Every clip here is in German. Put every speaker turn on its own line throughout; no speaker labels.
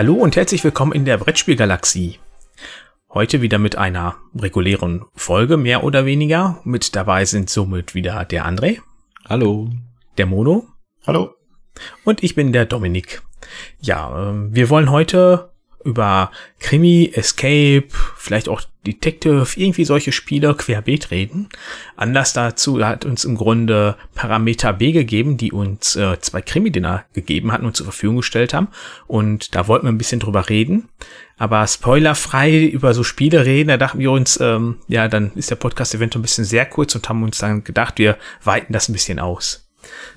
Hallo und herzlich willkommen in der Brettspielgalaxie. Heute wieder mit einer regulären Folge, mehr oder weniger. Mit dabei sind somit wieder der André.
Hallo.
Der Mono.
Hallo.
Und ich bin der Dominik. Ja, äh, wir wollen heute über Krimi, Escape, vielleicht auch Detective, irgendwie solche Spiele querbeet reden. Anlass dazu hat uns im Grunde Parameter B gegeben, die uns äh, zwei Krimi-Dinner gegeben hatten und zur Verfügung gestellt haben. Und da wollten wir ein bisschen drüber reden. Aber spoilerfrei über so Spiele reden, da dachten wir uns, ähm, ja, dann ist der Podcast eventuell ein bisschen sehr kurz und haben uns dann gedacht, wir weiten das ein bisschen aus.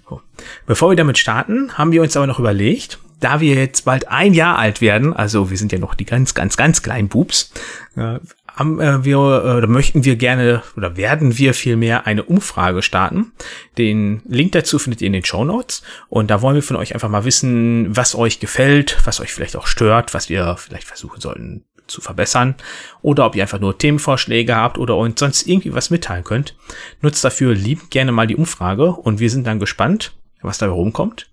So. Bevor wir damit starten, haben wir uns aber noch überlegt, da wir jetzt bald ein Jahr alt werden, also wir sind ja noch die ganz, ganz, ganz kleinen Bubs, äh, haben äh, wir äh, oder möchten wir gerne oder werden wir vielmehr eine Umfrage starten. Den Link dazu findet ihr in den Show Notes und da wollen wir von euch einfach mal wissen, was euch gefällt, was euch vielleicht auch stört, was wir vielleicht versuchen sollten zu verbessern oder ob ihr einfach nur Themenvorschläge habt oder uns sonst irgendwie was mitteilen könnt. Nutzt dafür lieb gerne mal die Umfrage und wir sind dann gespannt, was dabei rumkommt.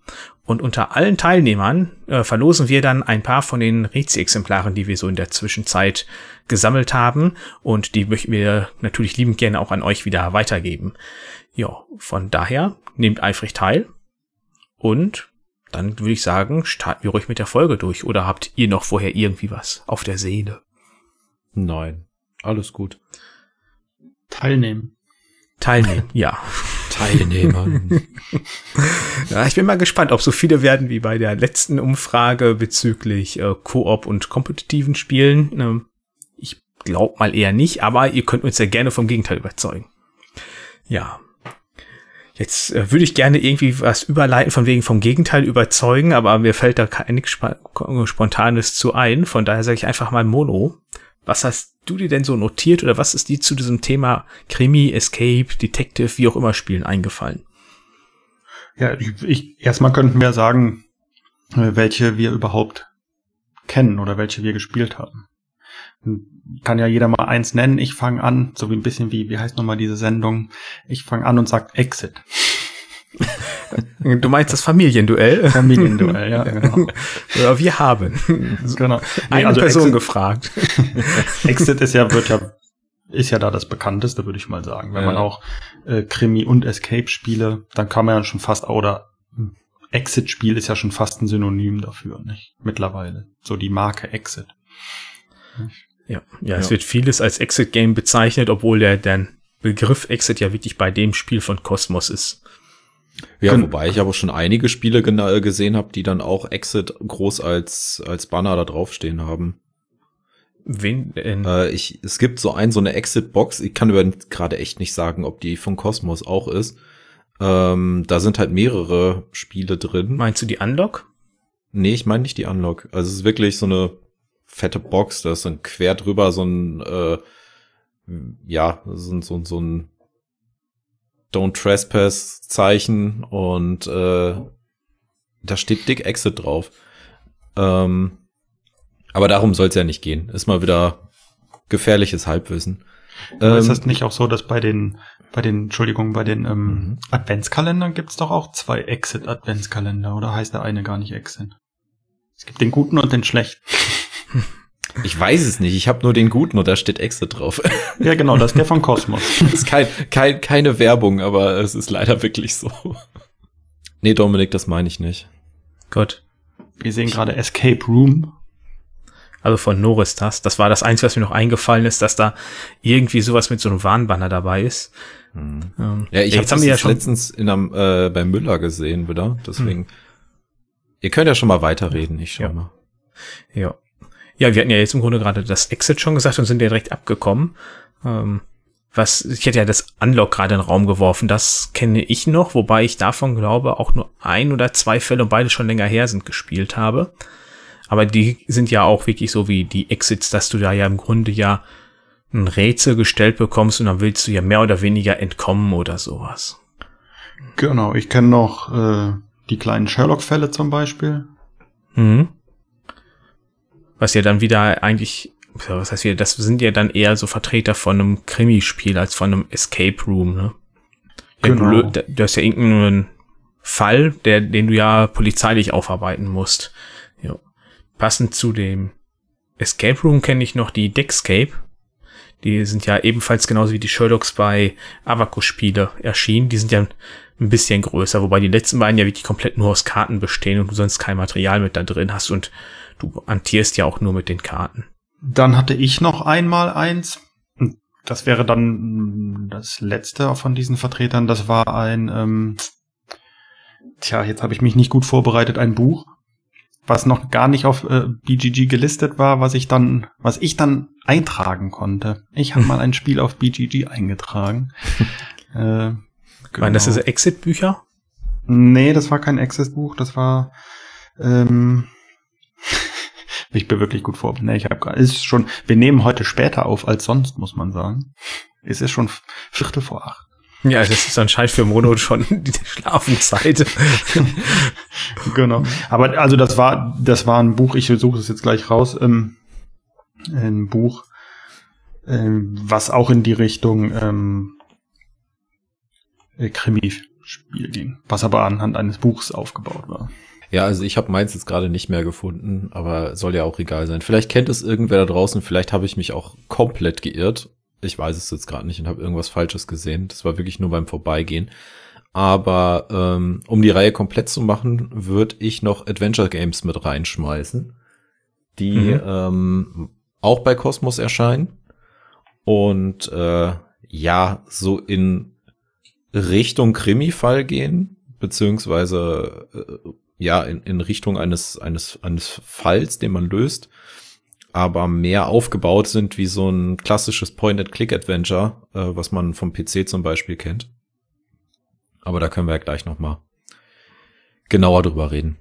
Und unter allen Teilnehmern äh, verlosen wir dann ein paar von den Rezi-Exemplaren, die wir so in der Zwischenzeit gesammelt haben. Und die möchten wir natürlich liebend gerne auch an euch wieder weitergeben. Ja, von daher nehmt eifrig teil. Und dann würde ich sagen, starten wir ruhig mit der Folge durch. Oder habt ihr noch vorher irgendwie was auf der Seele?
Nein, alles gut.
Teilnehmen.
Teilnehmen, ja.
Teilnehmern.
ja, ich bin mal gespannt, ob so viele werden wie bei der letzten Umfrage bezüglich äh, Koop und kompetitiven Spielen. Ähm, ich glaube mal eher nicht, aber ihr könnt uns ja gerne vom Gegenteil überzeugen. Ja. Jetzt äh, würde ich gerne irgendwie was überleiten von wegen vom Gegenteil überzeugen, aber mir fällt da nichts Spontanes zu ein. Von daher sage ich einfach mal Mono. Was hast du dir denn so notiert oder was ist dir zu diesem Thema Krimi, Escape, Detective, wie auch immer Spielen eingefallen?
Ja, ich, ich, erstmal könnten wir sagen, äh, welche wir überhaupt kennen oder welche wir gespielt haben. Kann ja jeder mal eins nennen. Ich fange an, so wie ein bisschen wie, wie heißt nochmal diese Sendung? Ich fange an und sag Exit.
Du meinst das Familienduell?
Familienduell, ja, genau.
Ja, wir haben.
Genau.
Nee, Eine also Person Exit, gefragt.
Exit ist ja, wird ja, ist ja da das bekannteste, würde ich mal sagen. Wenn ja. man auch äh, Krimi und Escape-Spiele, dann kann man ja schon fast, oder Exit-Spiel ist ja schon fast ein Synonym dafür, nicht? Mittlerweile. So die Marke Exit.
Ja, ja, es wird vieles als Exit-Game bezeichnet, obwohl der, der Begriff Exit ja wirklich bei dem Spiel von Cosmos ist.
Ja, Gen wobei ich aber schon einige Spiele gesehen habe, die dann auch Exit groß als, als Banner da draufstehen haben.
Wen denn?
Äh, ich, es gibt so ein, so eine Exit-Box, ich kann über gerade echt nicht sagen, ob die von Cosmos auch ist. Ähm, da sind halt mehrere Spiele drin.
Meinst du die Unlock?
Nee, ich meine nicht die Unlock. Also es ist wirklich so eine fette Box, da ist dann quer drüber so ein, äh, ja, so, so, so ein Don't Trespass Zeichen und äh, da steht Dick Exit drauf. Ähm, aber darum soll es ja nicht gehen. Ist mal wieder gefährliches Halbwissen.
Ähm, ist das nicht auch so, dass bei den, bei den, Entschuldigung, bei den ähm, mhm. Adventskalendern gibt's doch auch zwei Exit-Adventskalender, oder heißt der eine gar nicht Exit? Es gibt den guten und den schlechten.
Ich weiß es nicht. Ich habe nur den guten und da steht Exit drauf.
Ja, genau, das ist der von Cosmos.
das ist kein, kein, keine Werbung, aber es ist leider wirklich so. Nee, Dominik, das meine ich nicht.
Gut.
Wir sehen gerade Escape Room.
Also von Norris das. Das war das Einzige, was mir noch eingefallen ist, dass da irgendwie sowas mit so einem Warnbanner dabei ist.
Hm. Ähm, ja, ich ja, habe das ja schon letztens in einem, äh, bei Müller gesehen wieder. Deswegen. Hm. Ihr könnt ja schon mal weiterreden, ich schau
ja.
mal.
Ja. Ja, wir hatten ja jetzt im Grunde gerade das Exit schon gesagt und sind ja direkt abgekommen. Ähm, was, ich hätte ja das Unlock gerade in den Raum geworfen, das kenne ich noch, wobei ich davon glaube auch nur ein oder zwei Fälle und beide schon länger her sind gespielt habe. Aber die sind ja auch wirklich so wie die Exits, dass du da ja im Grunde ja ein Rätsel gestellt bekommst und dann willst du ja mehr oder weniger entkommen oder sowas.
Genau, ich kenne noch äh, die kleinen Sherlock-Fälle zum Beispiel.
Mhm. Was ja dann wieder eigentlich, was heißt wieder, das sind ja dann eher so Vertreter von einem Krimispiel als von einem Escape Room, ne? Genau. Ja, du, du hast ja irgendeinen Fall, der, den du ja polizeilich aufarbeiten musst. Ja. passend zu dem Escape Room kenne ich noch die Deckscape. Die sind ja ebenfalls genauso wie die Sherlocks bei Avacus-Spiele erschienen. Die sind ja ein bisschen größer, wobei die letzten beiden ja wirklich komplett nur aus Karten bestehen und du sonst kein Material mit da drin hast und du antierst ja auch nur mit den Karten.
Dann hatte ich noch einmal eins. Das wäre dann das letzte von diesen Vertretern. Das war ein, ähm, tja, jetzt habe ich mich nicht gut vorbereitet, ein Buch was noch gar nicht auf äh, BGG gelistet war, was ich dann, was ich dann eintragen konnte. Ich habe mal ein Spiel auf BGG eingetragen.
äh, genau. Waren das diese Exit-Bücher?
Nee, das war kein Exit-Buch, das war ähm, ich bin wirklich gut vor. Nee, ich habe ist schon, wir nehmen heute später auf als sonst, muss man sagen. Es ist schon Viertel vor acht.
Ja, das ist anscheinend für Mono schon die Schlafenszeit.
genau. Aber also das war, das war ein Buch, ich suche es jetzt gleich raus, ähm, ein Buch, ähm, was auch in die Richtung ähm, äh, Krimi-Spiel ging, was aber anhand eines Buchs aufgebaut war.
Ja, also ich habe meins jetzt gerade nicht mehr gefunden, aber soll ja auch egal sein. Vielleicht kennt es irgendwer da draußen, vielleicht habe ich mich auch komplett geirrt ich weiß es jetzt gerade nicht und habe irgendwas Falsches gesehen. Das war wirklich nur beim Vorbeigehen. Aber ähm, um die Reihe komplett zu machen, würde ich noch Adventure Games mit reinschmeißen, die mhm. ähm, auch bei Cosmos erscheinen und äh, ja so in Richtung Krimi-Fall gehen, beziehungsweise äh, ja in, in Richtung eines eines eines Falls, den man löst aber mehr aufgebaut sind wie so ein klassisches Point-and-Click-Adventure, äh, was man vom PC zum Beispiel kennt. Aber da können wir ja gleich noch mal genauer drüber reden.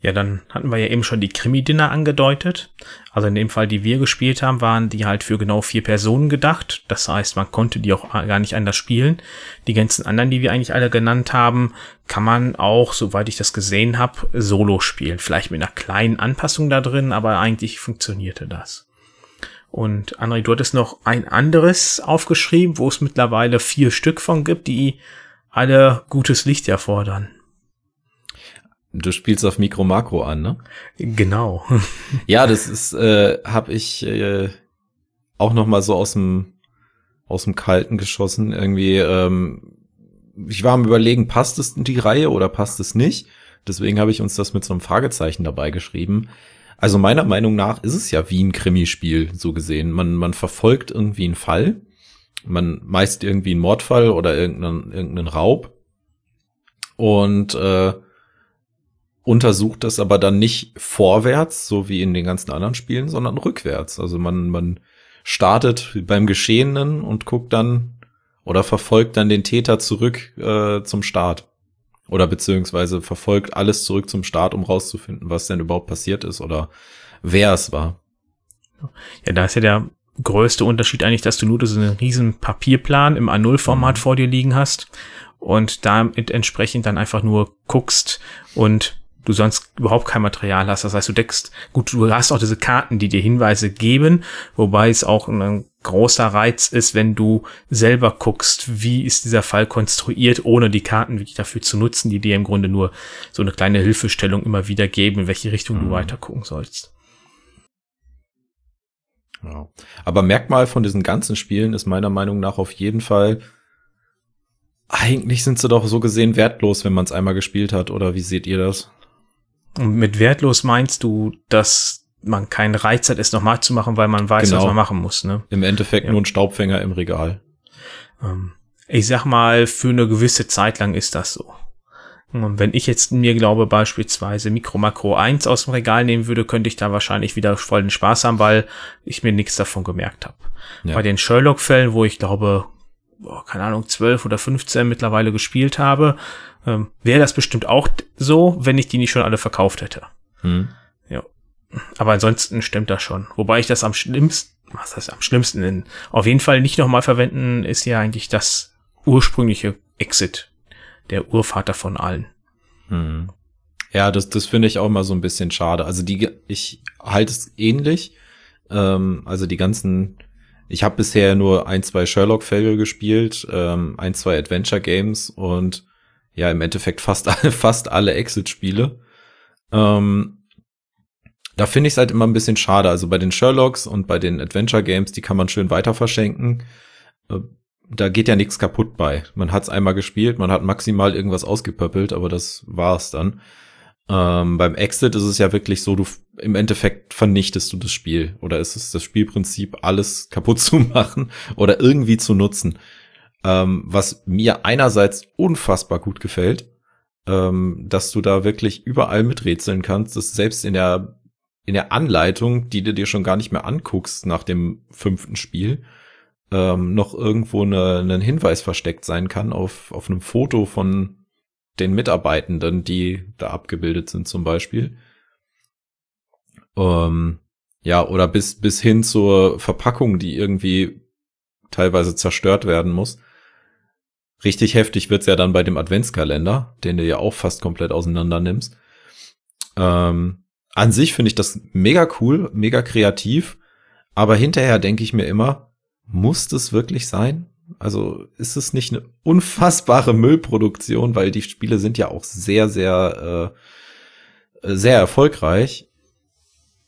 Ja. Dann hatten wir ja eben schon die Krimi-Dinner angedeutet. Also in dem Fall, die wir gespielt haben, waren die halt für genau vier Personen gedacht. Das heißt, man konnte die auch gar nicht anders spielen. Die ganzen anderen, die wir eigentlich alle genannt haben, kann man auch, soweit ich das gesehen habe, solo spielen. Vielleicht mit einer kleinen Anpassung da drin, aber eigentlich funktionierte das. Und André, du hattest noch ein anderes aufgeschrieben, wo es mittlerweile vier Stück von gibt, die alle gutes Licht erfordern.
Du spielst auf Mikro Makro an, ne?
Genau.
ja, das ist, äh, habe ich äh, auch noch mal so aus dem aus dem Kalten geschossen. Irgendwie, ähm, ich war am überlegen, passt es in die Reihe oder passt es nicht? Deswegen habe ich uns das mit so einem Fragezeichen dabei geschrieben. Also meiner Meinung nach ist es ja wie ein Krimispiel, so gesehen. Man, man verfolgt irgendwie einen Fall. Man meist irgendwie einen Mordfall oder irgendeinen, irgendeinen Raub. Und äh, untersucht das aber dann nicht vorwärts, so wie in den ganzen anderen Spielen, sondern rückwärts. Also man, man startet beim Geschehenen und guckt dann oder verfolgt dann den Täter zurück äh, zum Start. Oder beziehungsweise verfolgt alles zurück zum Start, um rauszufinden, was denn überhaupt passiert ist oder wer es war.
Ja, da ist ja der größte Unterschied eigentlich, dass du nur so einen riesen Papierplan im A0-Format mhm. vor dir liegen hast und damit entsprechend dann einfach nur guckst und du sonst überhaupt kein Material hast. Das heißt, du deckst, gut, du hast auch diese Karten, die dir Hinweise geben, wobei es auch ein großer Reiz ist, wenn du selber guckst, wie ist dieser Fall konstruiert, ohne die Karten wirklich dafür zu nutzen, die dir im Grunde nur so eine kleine Hilfestellung immer wieder geben, in welche Richtung mhm. du weiter gucken sollst.
Ja. Aber Merkmal von diesen ganzen Spielen ist meiner Meinung nach auf jeden Fall, eigentlich sind sie doch so gesehen wertlos, wenn man es einmal gespielt hat, oder wie seht ihr das?
Und mit wertlos meinst du, dass man keinen Reiz hat, es nochmal zu machen, weil man weiß, genau. was man machen muss, ne?
Im Endeffekt ja. nur ein Staubfänger im Regal.
Ähm, ich sag mal, für eine gewisse Zeit lang ist das so. Und wenn ich jetzt mir glaube, beispielsweise Mikro Makro 1 aus dem Regal nehmen würde, könnte ich da wahrscheinlich wieder voll den Spaß haben, weil ich mir nichts davon gemerkt habe. Ja. Bei den Sherlock-Fällen, wo ich glaube, boah, keine Ahnung, 12 oder 15 mittlerweile gespielt habe, ähm, wäre das bestimmt auch so, wenn ich die nicht schon alle verkauft hätte. Hm. Ja. Aber ansonsten stimmt das schon. Wobei ich das am schlimmsten, was heißt am schlimmsten, in, auf jeden Fall nicht nochmal verwenden, ist ja eigentlich das ursprüngliche Exit. Der Urvater von allen.
Hm. Ja, das, das finde ich auch immer so ein bisschen schade. Also die, ich halte es ähnlich. Ähm, also die ganzen, ich habe bisher nur ein, zwei Sherlock-Fälle gespielt, ähm, ein, zwei Adventure-Games und ja im Endeffekt fast alle, fast alle Exit-Spiele. Ähm, Da finde ich es halt immer ein bisschen schade. Also bei den Sherlocks und bei den Adventure Games, die kann man schön weiter verschenken. Äh, da geht ja nichts kaputt bei. Man hat es einmal gespielt, man hat maximal irgendwas ausgepöppelt, aber das war's dann. Ähm, beim Exit ist es ja wirklich so, du im Endeffekt vernichtest du das Spiel. Oder ist es das Spielprinzip, alles kaputt zu machen oder irgendwie zu nutzen. Ähm, was mir einerseits unfassbar gut gefällt, ähm, dass du da wirklich überall miträtseln kannst, dass selbst in der, in der Anleitung, die du dir schon gar nicht mehr anguckst nach dem fünften Spiel, ähm, noch irgendwo eine, einen Hinweis versteckt sein kann auf, auf einem Foto von den Mitarbeitenden, die da abgebildet sind zum Beispiel. Ähm, ja, oder bis, bis hin zur Verpackung, die irgendwie teilweise zerstört werden muss. Richtig heftig wird's ja dann bei dem Adventskalender, den du ja auch fast komplett auseinander nimmst. Ähm, an sich finde ich das mega cool, mega kreativ, aber hinterher denke ich mir immer, muss das wirklich sein? Also ist es nicht eine unfassbare Müllproduktion, weil die Spiele sind ja auch sehr, sehr, äh, sehr erfolgreich.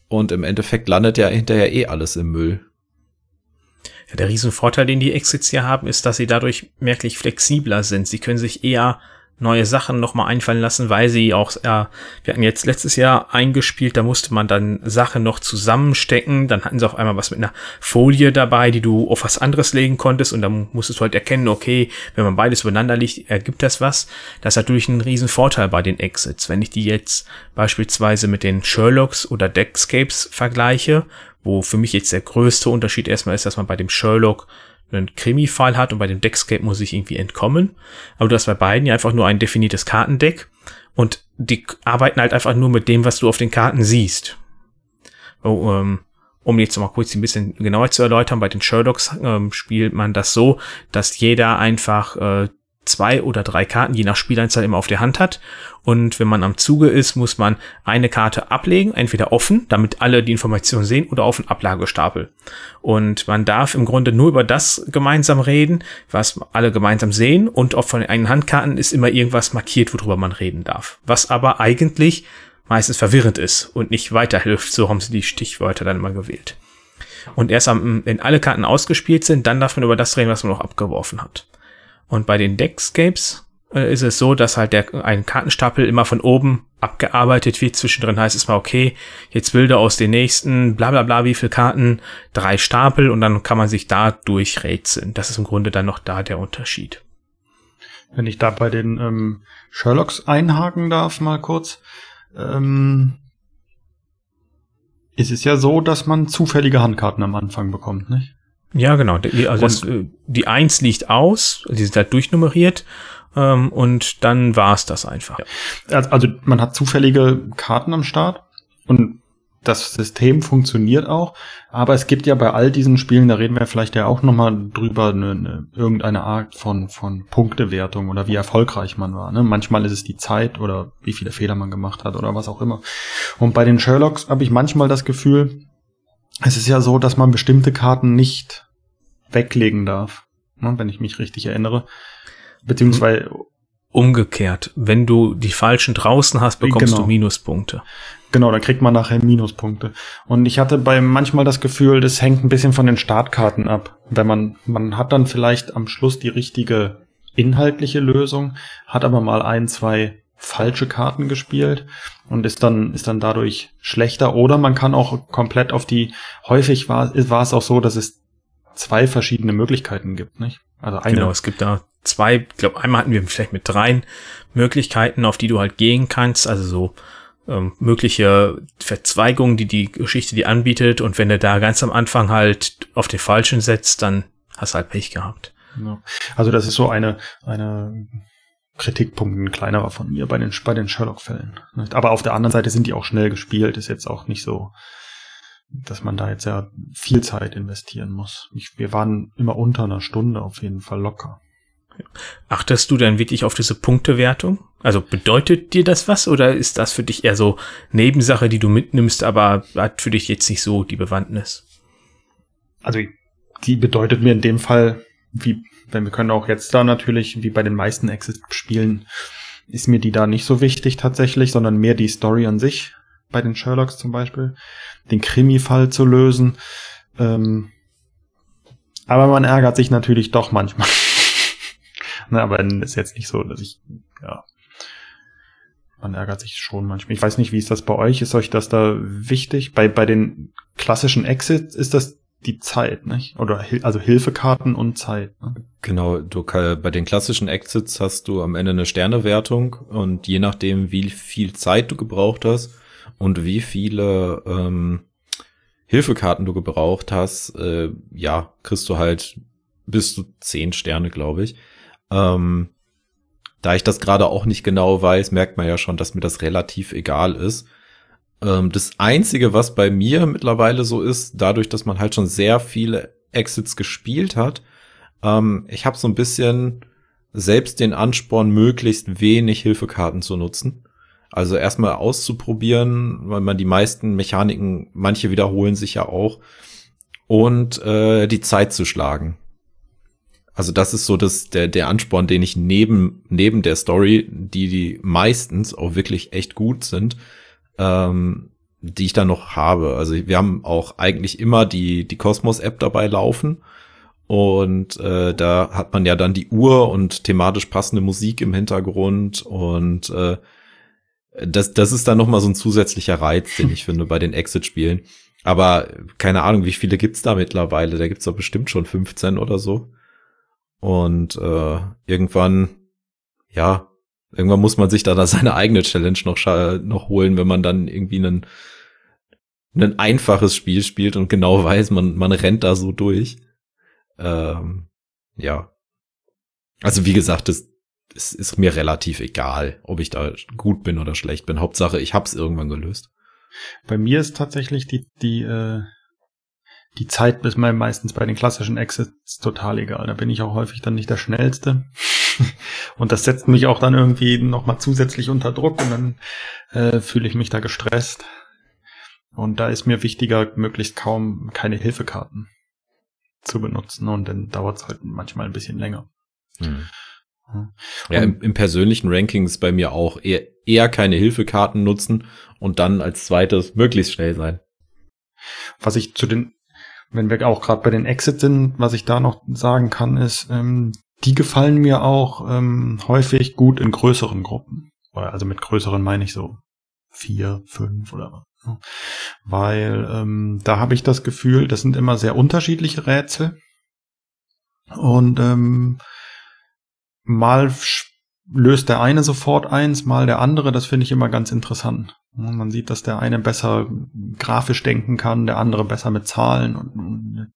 Und im Endeffekt landet ja hinterher eh alles im Müll.
Ja, der Riesenvorteil, den die Exits hier haben, ist, dass sie dadurch merklich flexibler sind. Sie können sich eher neue Sachen nochmal einfallen lassen, weil sie auch, ja, wir hatten jetzt letztes Jahr eingespielt, da musste man dann Sachen noch zusammenstecken, dann hatten sie auf einmal was mit einer Folie dabei, die du auf was anderes legen konntest und dann musstest du halt erkennen, okay, wenn man beides übereinander liegt, ergibt das was. Das ist natürlich ein riesen Vorteil bei den Exits. Wenn ich die jetzt beispielsweise mit den Sherlocks oder Deckscapes vergleiche, wo für mich jetzt der größte Unterschied erstmal ist, dass man bei dem Sherlock einen Krimi-Fall hat und bei dem Deckscape muss ich irgendwie entkommen. Aber du hast bei beiden ja einfach nur ein definiertes Kartendeck und die arbeiten halt einfach nur mit dem, was du auf den Karten siehst. Oh, ähm, um jetzt mal kurz ein bisschen genauer zu erläutern, bei den Sherlocks ähm, spielt man das so, dass jeder einfach äh, zwei oder drei Karten, je nach Spieleinzahl, immer auf der Hand hat. Und wenn man am Zuge ist, muss man eine Karte ablegen, entweder offen, damit alle die Informationen sehen, oder auf einen Ablagestapel. Und man darf im Grunde nur über das gemeinsam reden, was alle gemeinsam sehen. Und auf von den Handkarten ist immer irgendwas markiert, worüber man reden darf. Was aber eigentlich meistens verwirrend ist und nicht weiterhilft. So haben sie die Stichwörter dann immer gewählt. Und erst am, wenn alle Karten ausgespielt sind, dann darf man über das reden, was man noch abgeworfen hat. Und bei den Deckscapes äh, ist es so, dass halt der, ein Kartenstapel immer von oben abgearbeitet wird. Zwischendrin heißt es mal, okay, jetzt Bilder aus den nächsten, bla bla bla, wie viele Karten, drei Stapel und dann kann man sich da durchrätseln. Das ist im Grunde dann noch da der Unterschied.
Wenn ich da bei den ähm, Sherlocks einhaken darf, mal kurz. Ähm, ist es ja so, dass man zufällige Handkarten am Anfang bekommt, nicht?
Ja, genau. Die, also das, äh, die Eins liegt aus, die sind halt durchnummeriert ähm, und dann war es das einfach.
Ja. Also man hat zufällige Karten am Start und das System funktioniert auch, aber es gibt ja bei all diesen Spielen, da reden wir vielleicht ja auch nochmal drüber, eine, eine, irgendeine Art von, von Punktewertung oder wie erfolgreich man war. Ne? Manchmal ist es die Zeit oder wie viele Fehler man gemacht hat oder was auch immer. Und bei den Sherlocks habe ich manchmal das Gefühl, es ist ja so, dass man bestimmte Karten nicht weglegen darf, ne, wenn ich mich richtig erinnere. Beziehungsweise
umgekehrt. Wenn du die falschen draußen hast, bekommst genau. du Minuspunkte.
Genau, dann kriegt man nachher Minuspunkte. Und ich hatte bei manchmal das Gefühl, das hängt ein bisschen von den Startkarten ab. Wenn man, man hat dann vielleicht am Schluss die richtige inhaltliche Lösung, hat aber mal ein, zwei falsche Karten gespielt und ist dann, ist dann dadurch schlechter. Oder man kann auch komplett auf die, häufig war, war es auch so, dass es zwei verschiedene Möglichkeiten gibt, nicht?
Also eine. Genau, es gibt da zwei, ich glaube, einmal hatten wir vielleicht mit dreien Möglichkeiten, auf die du halt gehen kannst, also so ähm, mögliche Verzweigungen, die die Geschichte dir anbietet und wenn du da ganz am Anfang halt auf den falschen setzt, dann hast du halt Pech gehabt.
Ja. Also das ist so eine, eine Kritikpunkt ein kleinerer von mir bei den, bei den Sherlock-Fällen. Aber auf der anderen Seite sind die auch schnell gespielt, ist jetzt auch nicht so, dass man da jetzt ja viel Zeit investieren muss. Ich, wir waren immer unter einer Stunde auf jeden Fall locker.
Achtest du dann wirklich auf diese Punktewertung? Also bedeutet dir das was oder ist das für dich eher so Nebensache, die du mitnimmst, aber hat für dich jetzt nicht so die Bewandtnis?
Also die bedeutet mir in dem Fall, wie wenn wir können auch jetzt da natürlich, wie bei den meisten Exit-Spielen, ist mir die da nicht so wichtig tatsächlich, sondern mehr die Story an sich. bei den Sherlocks zum Beispiel, den Krimi-Fall zu lösen. Ähm, aber man ärgert sich natürlich doch manchmal. ne, aber ist jetzt nicht so, dass ich, ja, man ärgert sich schon manchmal. Ich weiß nicht, wie ist das bei euch? Ist euch das da wichtig? Bei, bei den klassischen Exits ist das die Zeit, nicht? Oder also Hilfekarten und Zeit. Ne?
Genau, du bei den klassischen Exits hast du am Ende eine Sternewertung und je nachdem, wie viel Zeit du gebraucht hast und wie viele ähm, Hilfekarten du gebraucht hast, äh, ja, kriegst du halt bis zu zehn Sterne, glaube ich. Ähm, da ich das gerade auch nicht genau weiß, merkt man ja schon, dass mir das relativ egal ist. Ähm, das Einzige, was bei mir mittlerweile so ist, dadurch, dass man halt schon sehr viele Exits gespielt hat, ähm, ich habe so ein bisschen selbst den Ansporn, möglichst wenig Hilfekarten zu nutzen. Also erstmal auszuprobieren, weil man die meisten Mechaniken, manche wiederholen sich ja auch, und äh, die Zeit zu schlagen. Also das ist so das, der, der Ansporn, den ich neben, neben der Story, die, die meistens auch wirklich echt gut sind, ähm, die ich da noch habe. Also wir haben auch eigentlich immer die, die Cosmos-App dabei laufen. Und äh, da hat man ja dann die Uhr und thematisch passende Musik im Hintergrund. Und äh, das, das ist dann noch mal so ein zusätzlicher Reiz, den ich finde bei den Exit-Spielen. Aber keine Ahnung, wie viele gibt's da mittlerweile? Da gibt's doch bestimmt schon 15 oder so. Und äh, irgendwann, ja, irgendwann muss man sich da, seine eigene Challenge noch, noch holen, wenn man dann irgendwie einen, ein einfaches Spiel spielt und genau weiß, man, man rennt da so durch. Ähm, ja. Also wie gesagt, es, es ist mir relativ egal, ob ich da gut bin oder schlecht bin. Hauptsache, ich hab's irgendwann gelöst.
Bei mir ist tatsächlich die, die äh, die Zeit mir meistens bei den klassischen Exits total egal. Da bin ich auch häufig dann nicht der Schnellste. und das setzt mich auch dann irgendwie nochmal zusätzlich unter Druck und dann äh, fühle ich mich da gestresst. Und da ist mir wichtiger, möglichst kaum keine Hilfekarten zu benutzen und dann dauert es halt manchmal ein bisschen länger. Hm.
Ja, im, im, persönlichen Ranking ist bei mir auch eher, eher keine Hilfekarten nutzen und dann als zweites möglichst schnell sein.
Was ich zu den wenn wir auch gerade bei den Exits sind, was ich da noch sagen kann, ist, ähm, die gefallen mir auch ähm, häufig gut in größeren Gruppen. Also mit größeren meine ich so vier, fünf oder was. Ne? Weil ähm, da habe ich das Gefühl, das sind immer sehr unterschiedliche Rätsel. Und ähm, mal löst der eine sofort eins, mal der andere. Das finde ich immer ganz interessant. Man sieht, dass der eine besser grafisch denken kann, der andere besser mit Zahlen und, und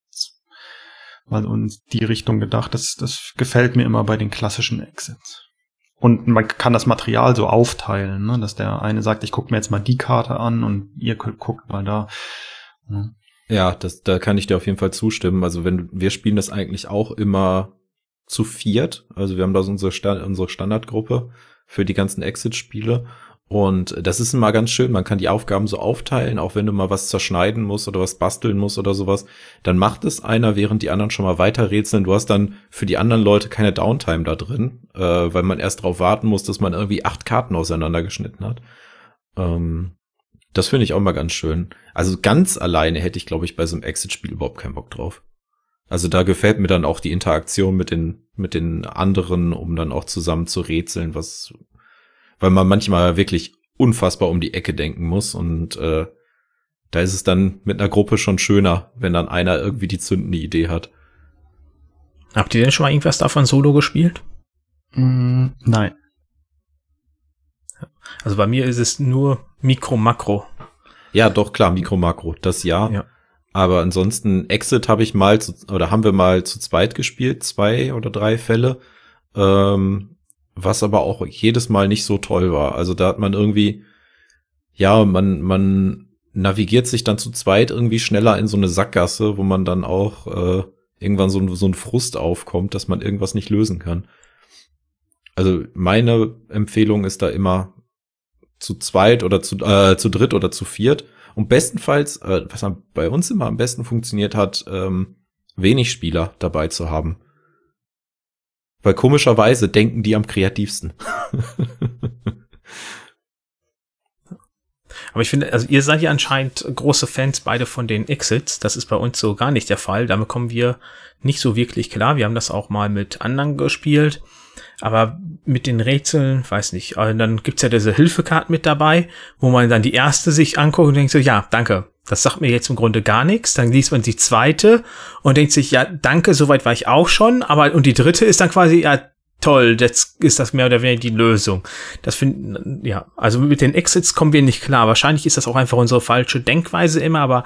mal in die Richtung gedacht. Das, das gefällt mir immer bei den klassischen Exits. Und man kann das Material so aufteilen, ne? dass der eine sagt, ich gucke mir jetzt mal die Karte an und ihr guckt mal da.
Ne? Ja, das, da kann ich dir auf jeden Fall zustimmen. Also wenn wir spielen das eigentlich auch immer zu viert. Also wir haben da so unsere, unsere Standardgruppe für die ganzen Exit-Spiele. Und das ist immer ganz schön. Man kann die Aufgaben so aufteilen, auch wenn du mal was zerschneiden musst oder was basteln musst oder sowas. Dann macht es einer, während die anderen schon mal weiter rätseln. Du hast dann für die anderen Leute keine Downtime da drin, äh, weil man erst darauf warten muss, dass man irgendwie acht Karten auseinandergeschnitten hat. Ähm, das finde ich auch mal ganz schön. Also ganz alleine hätte ich, glaube ich, bei so einem Exit-Spiel überhaupt keinen Bock drauf. Also da gefällt mir dann auch die Interaktion mit den, mit den anderen, um dann auch zusammen zu rätseln, was, weil man manchmal wirklich unfassbar um die Ecke denken muss und äh, da ist es dann mit einer Gruppe schon schöner, wenn dann einer irgendwie die zündende Idee hat.
Habt ihr denn schon mal irgendwas davon solo gespielt?
Mm, nein.
Also bei mir ist es nur Mikro-Makro.
Ja, doch, klar, Mikro-Makro, das ja. ja. Aber ansonsten, Exit habe ich mal zu, oder haben wir mal zu zweit gespielt, zwei oder drei Fälle. Ähm, was aber auch jedes Mal nicht so toll war. Also da hat man irgendwie, ja, man, man navigiert sich dann zu zweit irgendwie schneller in so eine Sackgasse, wo man dann auch äh, irgendwann so, so ein Frust aufkommt, dass man irgendwas nicht lösen kann. Also meine Empfehlung ist da immer zu zweit oder zu, äh, zu dritt oder zu viert und bestenfalls, äh, was bei uns immer am besten funktioniert hat, ähm, wenig Spieler dabei zu haben. Weil komischerweise denken die am kreativsten.
Aber ich finde, also ihr seid ja anscheinend große Fans beide von den Exits. Das ist bei uns so gar nicht der Fall. Damit kommen wir nicht so wirklich klar. Wir haben das auch mal mit anderen gespielt. Aber mit den Rätseln, weiß nicht. Und dann gibt's ja diese Hilfekarten mit dabei, wo man dann die erste sich anguckt und denkt so, ja, danke. Das sagt mir jetzt im Grunde gar nichts. Dann liest man die zweite und denkt sich, ja, danke, soweit war ich auch schon. Aber, und die dritte ist dann quasi, ja, toll, jetzt ist das mehr oder weniger die Lösung. Das finden, ja, also mit den Exits kommen wir nicht klar. Wahrscheinlich ist das auch einfach unsere falsche Denkweise immer, aber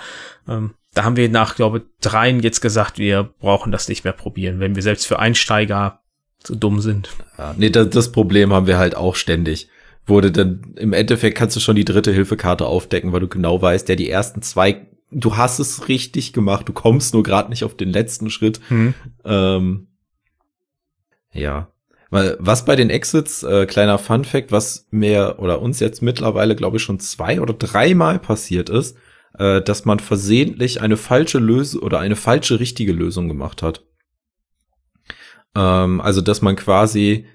ähm, da haben wir nach, glaube dreien jetzt gesagt, wir brauchen das nicht mehr probieren, wenn wir selbst für Einsteiger zu dumm sind.
Ja, nee, das, das Problem haben wir halt auch ständig. Wurde dann, im Endeffekt kannst du schon die dritte Hilfekarte aufdecken, weil du genau weißt, der die ersten zwei, du hast es richtig gemacht, du kommst nur gerade nicht auf den letzten Schritt.
Hm.
Ähm, ja. Weil was bei den Exits, äh, kleiner Fun Fact, was mir oder uns jetzt mittlerweile, glaube ich, schon zwei oder dreimal passiert ist, äh, dass man versehentlich eine falsche Lösung oder eine falsche richtige Lösung gemacht hat. Ähm, also, dass man quasi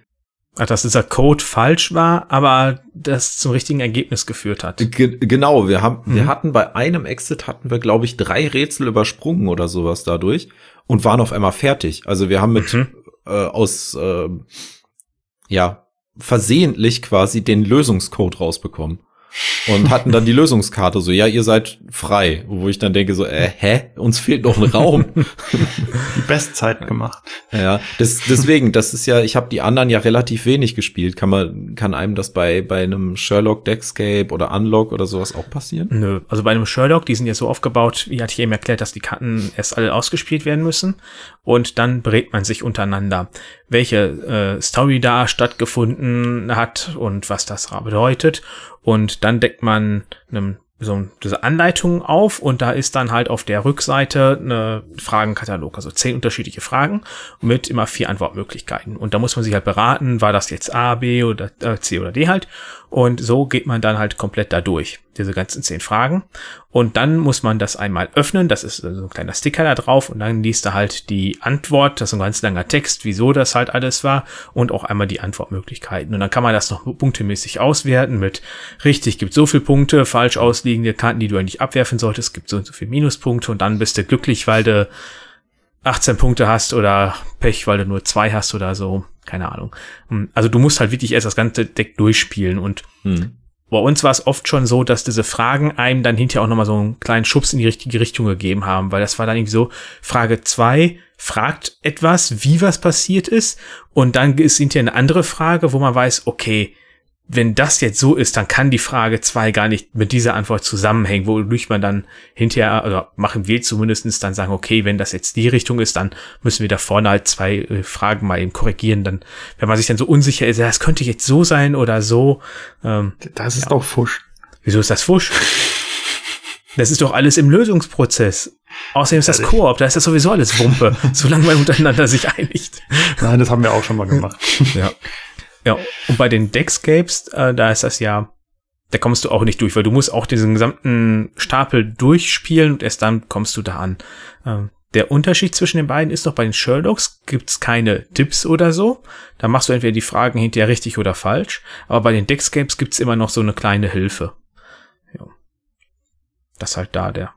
dass dieser Code falsch war, aber das zum richtigen Ergebnis geführt hat.
Ge genau, wir haben,
Mhm.
wir hatten bei einem Exit hatten wir, glaube ich, drei Rätsel übersprungen oder sowas dadurch und waren auf einmal fertig. Also wir haben mit
Mhm.
äh, aus äh, ja versehentlich quasi den Lösungscode rausbekommen und hatten dann die Lösungskarte so, ja, ihr seid frei, wo ich dann denke so, äh, hä, uns fehlt noch ein Raum.
Die Bestzeit gemacht.
Ja, das, deswegen, das ist ja, ich habe die anderen ja relativ wenig gespielt. Kann man, kann einem das bei bei einem Sherlock Deckscape oder Unlock oder sowas auch passieren?
Nö, also bei einem Sherlock, die sind ja so aufgebaut, wie hatte ich eben erklärt, dass die Karten erst alle ausgespielt werden müssen und dann berät man sich untereinander, welche äh, Story da stattgefunden hat und was das bedeutet und dann deckt man einem so diese Anleitung auf und da ist dann halt auf der Rückseite eine Fragenkatalog, also zehn unterschiedliche Fragen mit immer vier Antwortmöglichkeiten. Und da muss man sich halt beraten, war das jetzt A, B oder äh, C oder D halt. Und so geht man dann halt komplett da durch, diese ganzen zehn Fragen. Und dann muss man das einmal öffnen, das ist so ein kleiner Sticker da drauf und dann liest er halt die Antwort, das ist ein ganz langer Text, wieso das halt alles war und auch einmal die Antwortmöglichkeiten. Und dann kann man das noch punktemäßig auswerten mit richtig gibt so viel Punkte, falsch ausliegende Karten, die du eigentlich abwerfen solltest, gibt so und so viel Minuspunkte und dann bist du glücklich, weil du 18 Punkte hast oder Pech, weil du nur zwei hast oder so. Keine Ahnung. Also du musst halt wirklich erst das ganze Deck durchspielen und
Hm.
bei uns war es oft schon so, dass diese Fragen einem dann hinterher auch nochmal so einen kleinen Schubs in die richtige Richtung gegeben haben, weil das war dann irgendwie so, Frage zwei fragt etwas, wie was passiert ist und dann ist hinterher eine andere Frage, wo man weiß, okay, wenn das jetzt so ist, dann kann die Frage zwei gar nicht mit dieser Antwort zusammenhängen, wodurch man dann hinterher, oder machen wir zumindestens dann sagen, okay, wenn das jetzt die Richtung ist, dann müssen wir da vorne halt zwei äh, Fragen mal eben korrigieren. Dann, wenn man sich dann so unsicher ist, ja, das könnte jetzt so sein oder so, ähm,
Das ist doch Fusch.
Wieso ist das Fusch? Das ist doch alles im Lösungsprozess. Außerdem ist das? Koop, da ist das sowieso alles Wumpe, solange man untereinander sich einigt.
Nein, das haben wir auch schon mal gemacht.
Ja. Ja, und bei den Deckscapes, äh, da ist das ja, da kommst du auch nicht durch, weil du musst auch diesen gesamten Stapel durchspielen und erst dann kommst du da an. Ähm, der Unterschied zwischen den beiden ist doch, bei den Sherlocks gibt's keine Tipps oder so. Da machst du entweder die Fragen hinterher richtig oder falsch. Aber bei den Deckscapes gibt's immer noch so eine kleine Hilfe. Ja. Das ist halt da der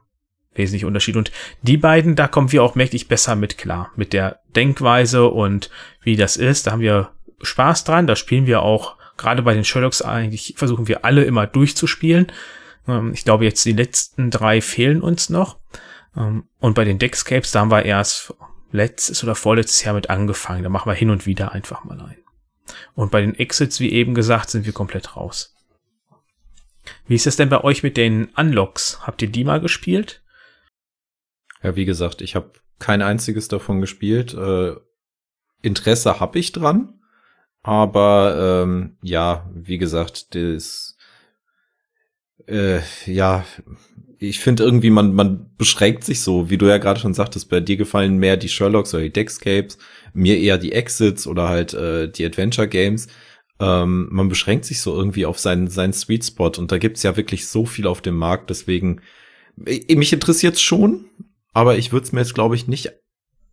wesentliche Unterschied. Und die beiden, da kommen wir auch mächtig besser mit klar. Mit der Denkweise und wie das ist. Da haben wir Spaß dran. Da spielen wir auch, gerade bei den Sherlocks eigentlich, versuchen wir alle immer durchzuspielen. Ähm, ich glaube, jetzt die letzten drei fehlen uns noch. Ähm, und bei den Deckscapes, da haben wir erst letztes oder vorletztes Jahr mit angefangen. Da machen wir hin und wieder einfach mal ein. Und bei den Exits, wie eben gesagt, sind wir komplett raus. Wie ist es denn bei euch mit den Unlocks? Habt ihr die mal gespielt?
Ja, wie gesagt, ich habe kein einziges davon gespielt. Äh, Interesse habe ich dran, aber ähm, ja, wie gesagt, das äh, ja, ich finde irgendwie, man, man beschränkt sich so, wie du ja gerade schon sagtest, bei dir gefallen mehr die Sherlocks oder die Deckscapes, mir eher die Exits oder halt äh, die Adventure Games. Ähm, man beschränkt sich so irgendwie auf seinen, seinen Sweet Spot und da gibt's ja wirklich so viel auf dem Markt, deswegen, mich interessiert's schon, aber ich würde es mir jetzt, glaube ich, nicht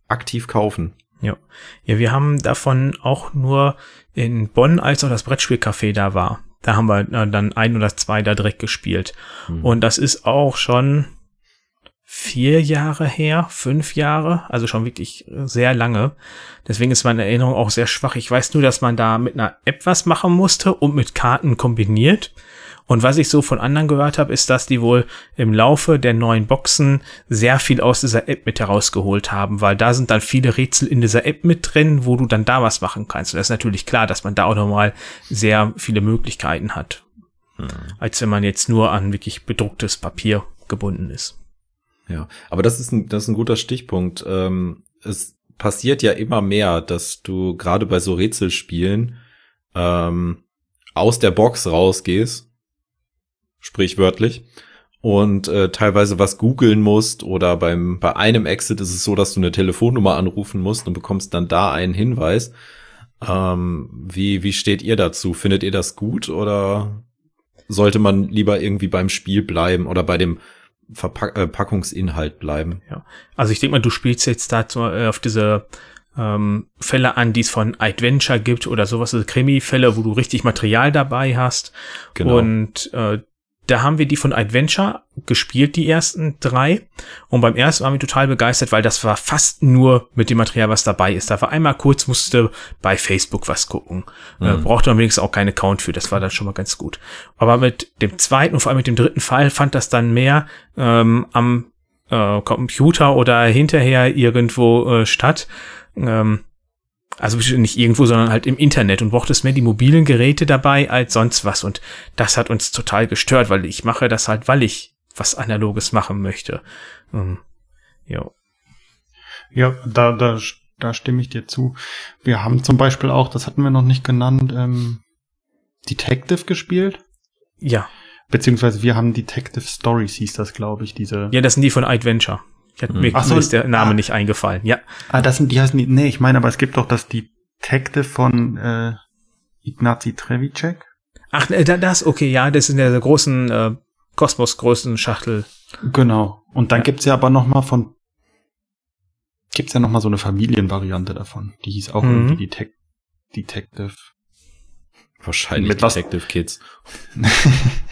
aktiv kaufen.
Ja. Ja, wir haben davon auch nur in Bonn, als auch das Brettspielcafé da war. Da haben wir äh, dann ein oder zwei da direkt gespielt. Mhm. Und das ist auch schon vier Jahre her, fünf Jahre, also schon wirklich sehr lange. Deswegen ist meine Erinnerung auch sehr schwach. Ich weiß nur, dass man da mit einer App was machen musste und mit Karten kombiniert. Und was ich so von anderen gehört habe, ist, dass die wohl im Laufe der neuen Boxen sehr viel aus dieser App mit herausgeholt haben, weil da sind dann viele Rätsel in dieser App mit drin, wo du dann da was machen kannst. Und das ist natürlich klar, dass man da auch nochmal sehr viele Möglichkeiten hat. Hm. Als wenn man jetzt nur an wirklich bedrucktes Papier gebunden ist.
Ja, aber das ist ein, das ist ein guter Stichpunkt. Ähm, es passiert ja immer mehr, dass du gerade bei so Rätselspielen ähm, aus der Box rausgehst sprichwörtlich, und äh, teilweise was googeln musst oder beim bei einem Exit ist es so, dass du eine Telefonnummer anrufen musst und bekommst dann da einen Hinweis. Ähm, wie wie steht ihr dazu? Findet ihr das gut oder sollte man lieber irgendwie beim Spiel bleiben oder bei dem Verpackungsinhalt äh, bleiben?
Ja, also ich denke mal, du spielst jetzt da äh, auf diese ähm, Fälle an, die es von Adventure gibt oder sowas, also Krimi-Fälle, wo du richtig Material dabei hast. Genau. Und äh, da haben wir die von Adventure gespielt, die ersten drei. Und beim ersten waren wir total begeistert, weil das war fast nur mit dem Material, was dabei ist. Da war einmal kurz, musste bei Facebook was gucken. Mhm. Äh, brauchte man wenigstens auch keinen Account für. Das war dann schon mal ganz gut. Aber mit dem zweiten und vor allem mit dem dritten Fall fand das dann mehr ähm, am äh, Computer oder hinterher irgendwo äh, statt. Ähm, also nicht irgendwo, sondern halt im Internet und brauchtest mehr die mobilen Geräte dabei als sonst was. Und das hat uns total gestört, weil ich mache das halt, weil ich was Analoges machen möchte. Um,
ja. Ja, da, da, da stimme ich dir zu. Wir haben zum Beispiel auch, das hatten wir noch nicht genannt, ähm, Detective gespielt.
Ja.
Beziehungsweise wir haben Detective Stories, hieß das, glaube ich, diese.
Ja, das sind die von Adventure. Hatte, mir, Ach so, ist der Name ah, nicht eingefallen. Ja.
Ah, das sind die heißen die. Nee, ich meine, aber es gibt doch das Detective von äh, Ignazi Trevicek.
Ach, äh, das, okay, ja, das ist in der großen äh, Kosmos-großen Schachtel.
Genau. Und dann ja. gibt's ja aber noch mal von gibt's ja noch mal so eine Familienvariante davon. Die hieß auch mhm. irgendwie Detec Detective.
Wahrscheinlich mit Detective was, Kids.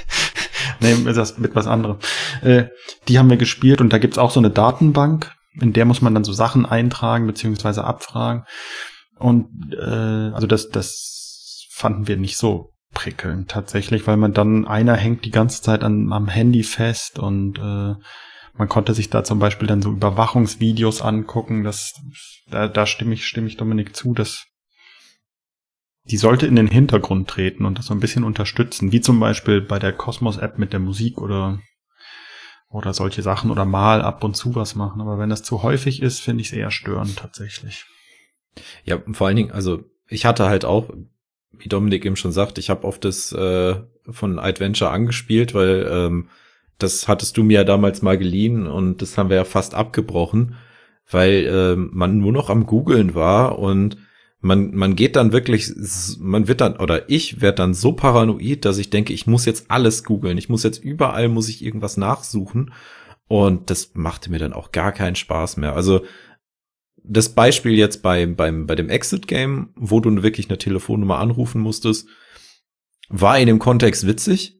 nee, das mit was anderem. Äh, die haben wir gespielt und da gibt's auch so eine Datenbank, in der muss man dann so Sachen eintragen beziehungsweise abfragen. Und äh, also das, das fanden wir nicht so prickelnd tatsächlich, weil man dann einer hängt die ganze Zeit an, am Handy fest und äh, man konnte sich da zum Beispiel dann so Überwachungsvideos angucken. Das, da, da stimme ich, stimme ich Dominik zu, dass die sollte in den Hintergrund treten und das so ein bisschen unterstützen, wie zum Beispiel bei der Cosmos-App mit der Musik oder, oder solche Sachen oder mal ab und zu was machen. Aber wenn das zu häufig ist, finde ich es eher störend tatsächlich.
Ja, vor allen Dingen, also ich hatte halt auch, wie Dominik eben schon sagt, ich habe oft das äh, von Adventure angespielt, weil ähm, das hattest du mir ja damals mal geliehen und das haben wir ja fast abgebrochen, weil äh, man nur noch am Googeln war und man, man geht dann wirklich, man wird dann, oder ich werde dann so paranoid, dass ich denke, ich muss jetzt alles googeln. Ich muss jetzt überall, muss ich irgendwas nachsuchen. Und das machte mir dann auch gar keinen Spaß mehr. Also, das Beispiel jetzt bei, beim, bei dem Exit-Game, wo du wirklich eine Telefonnummer anrufen musstest, war in dem Kontext witzig.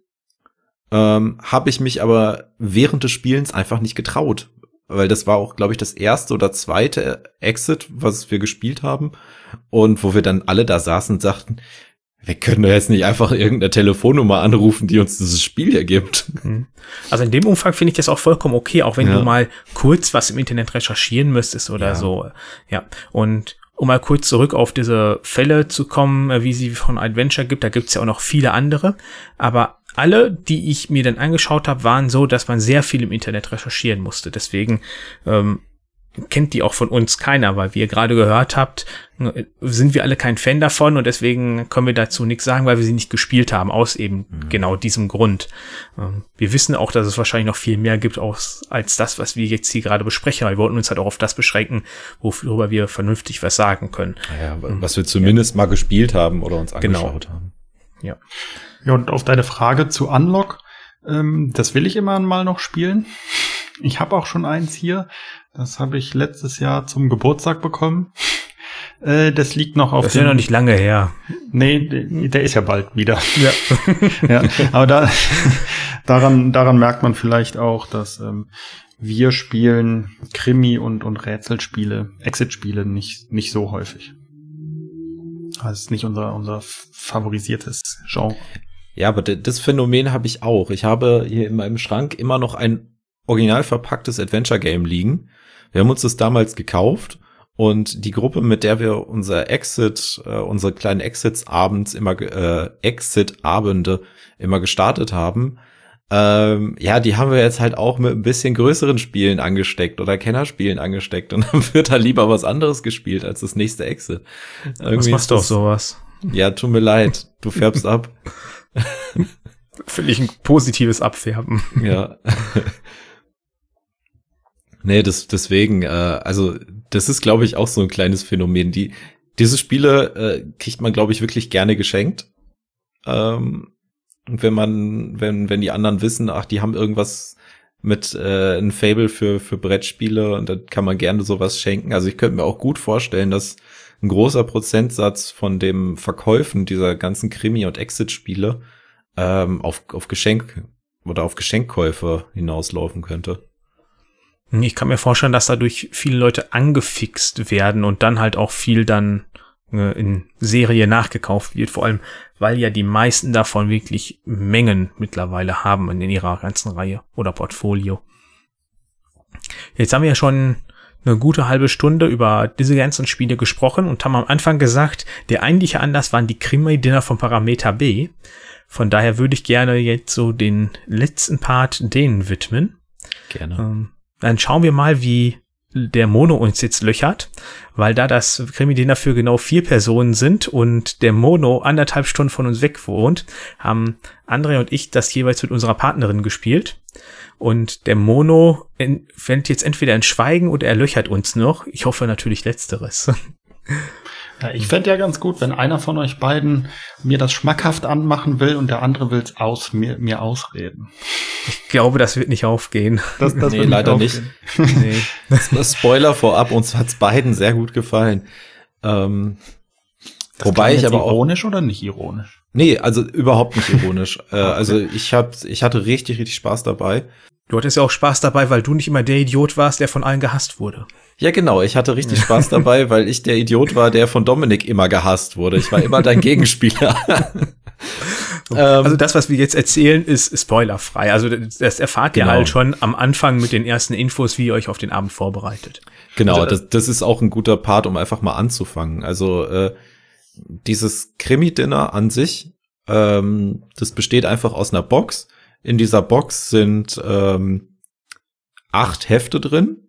Ähm, habe ich mich aber während des Spielens einfach nicht getraut, weil das war auch, glaube ich, das erste oder zweite Exit, was wir gespielt haben. Und wo wir dann alle da saßen und sagten, wir können doch jetzt nicht einfach irgendeine Telefonnummer anrufen, die uns dieses Spiel ergibt. Mhm.
Also in dem Umfang finde ich das auch vollkommen okay, auch wenn ja. du mal kurz was im Internet recherchieren müsstest oder ja. so. Ja. Und um mal kurz zurück auf diese Fälle zu kommen, wie sie von Adventure gibt, da gibt es ja auch noch viele andere. Aber alle, die ich mir dann angeschaut habe, waren so, dass man sehr viel im Internet recherchieren musste. Deswegen ähm, kennt die auch von uns keiner, weil wie ihr gerade gehört habt, sind wir alle kein Fan davon und deswegen können wir dazu nichts sagen, weil wir sie nicht gespielt haben, aus eben mhm. genau diesem Grund. Ähm, wir wissen auch, dass es wahrscheinlich noch viel mehr gibt als, als das, was wir jetzt hier gerade besprechen, aber wir wollten uns halt auch auf das beschränken, worüber wir vernünftig was sagen können.
Ja, was wir zumindest ja. mal gespielt haben oder uns genau. angeschaut genau. haben.
Ja. Ja, und auf deine Frage zu Unlock, ähm, das will ich immer mal noch spielen. Ich habe auch schon eins hier. Das habe ich letztes Jahr zum Geburtstag bekommen. Äh, das liegt noch auf
Das ist ja noch nicht lange her.
Nee, der, ist ja bald wieder. Ja. ja aber da, daran, daran merkt man vielleicht auch, dass ähm, wir spielen Krimi und, und Rätselspiele, Exit-Spiele nicht, nicht so häufig. Das ist nicht unser, unser favorisiertes Genre.
Ja, aber das Phänomen habe ich auch. Ich habe hier in meinem Schrank immer noch ein original verpacktes Adventure-Game liegen. Wir haben uns das damals gekauft und die Gruppe, mit der wir unser Exit, äh, unsere kleinen Exits abends immer, äh, Exit-Abende immer gestartet haben, ähm, ja, die haben wir jetzt halt auch mit ein bisschen größeren Spielen angesteckt oder Kennerspielen angesteckt und dann wird da lieber was anderes gespielt als das nächste Exit.
Irgendwie was machst du auch sowas?
Ja, tut mir leid, du färbst ab.
Finde ich ein positives Abfärben.
Ja. nee, das, deswegen, äh, also das ist, glaube ich, auch so ein kleines Phänomen. Die, diese Spiele äh, kriegt man, glaube ich, wirklich gerne geschenkt. Ähm, und wenn man, wenn, wenn die anderen wissen, ach, die haben irgendwas mit äh, ein Fable für, für Brettspiele und dann kann man gerne sowas schenken. Also ich könnte mir auch gut vorstellen, dass ein großer Prozentsatz von dem Verkäufen dieser ganzen Krimi- und Exit-Spiele ähm, auf, auf Geschenk oder auf Geschenkkäufe hinauslaufen könnte.
Ich kann mir vorstellen, dass dadurch viele Leute angefixt werden und dann halt auch viel dann äh, in Serie nachgekauft wird, vor allem weil ja die meisten davon wirklich Mengen mittlerweile haben in ihrer ganzen Reihe oder Portfolio. Jetzt haben wir ja schon eine gute halbe Stunde über diese ganzen Spiele gesprochen und haben am Anfang gesagt, der eigentliche Anlass waren die Krimi-Dinner von Parameter B. Von daher würde ich gerne jetzt so den letzten Part denen widmen.
Gerne. Ähm,
dann schauen wir mal, wie der Mono uns jetzt löchert, weil da das Krimi-Dinner für genau vier Personen sind und der Mono anderthalb Stunden von uns weg wohnt, haben André und ich das jeweils mit unserer Partnerin gespielt. Und der Mono fällt jetzt entweder in Schweigen oder er löchert uns noch. Ich hoffe natürlich letzteres.
Ja, ich fände ja ganz gut, wenn einer von euch beiden mir das schmackhaft anmachen will und der andere will es aus, mir, mir ausreden.
Ich glaube, das wird nicht aufgehen.
Das, das nee, leider nicht. nee. Spoiler vorab, uns hat's beiden sehr gut gefallen. Ähm, wobei ich aber
auch ironisch oder nicht ironisch?
Nee, also überhaupt nicht ironisch. äh, okay. Also ich hab, ich hatte richtig, richtig Spaß dabei.
Du hattest ja auch Spaß dabei, weil du nicht immer der Idiot warst, der von allen gehasst wurde.
Ja, genau. Ich hatte richtig Spaß dabei, weil ich der Idiot war, der von Dominik immer gehasst wurde. Ich war immer dein Gegenspieler.
Ähm, also das, was wir jetzt erzählen, ist spoilerfrei. Also das erfahrt genau. ihr halt schon am Anfang mit den ersten Infos, wie ihr euch auf den Abend vorbereitet.
Genau, also, das, das ist auch ein guter Part, um einfach mal anzufangen. Also äh, dieses Krimi-Dinner an sich, ähm, das besteht einfach aus einer Box. In dieser Box sind ähm, acht Hefte drin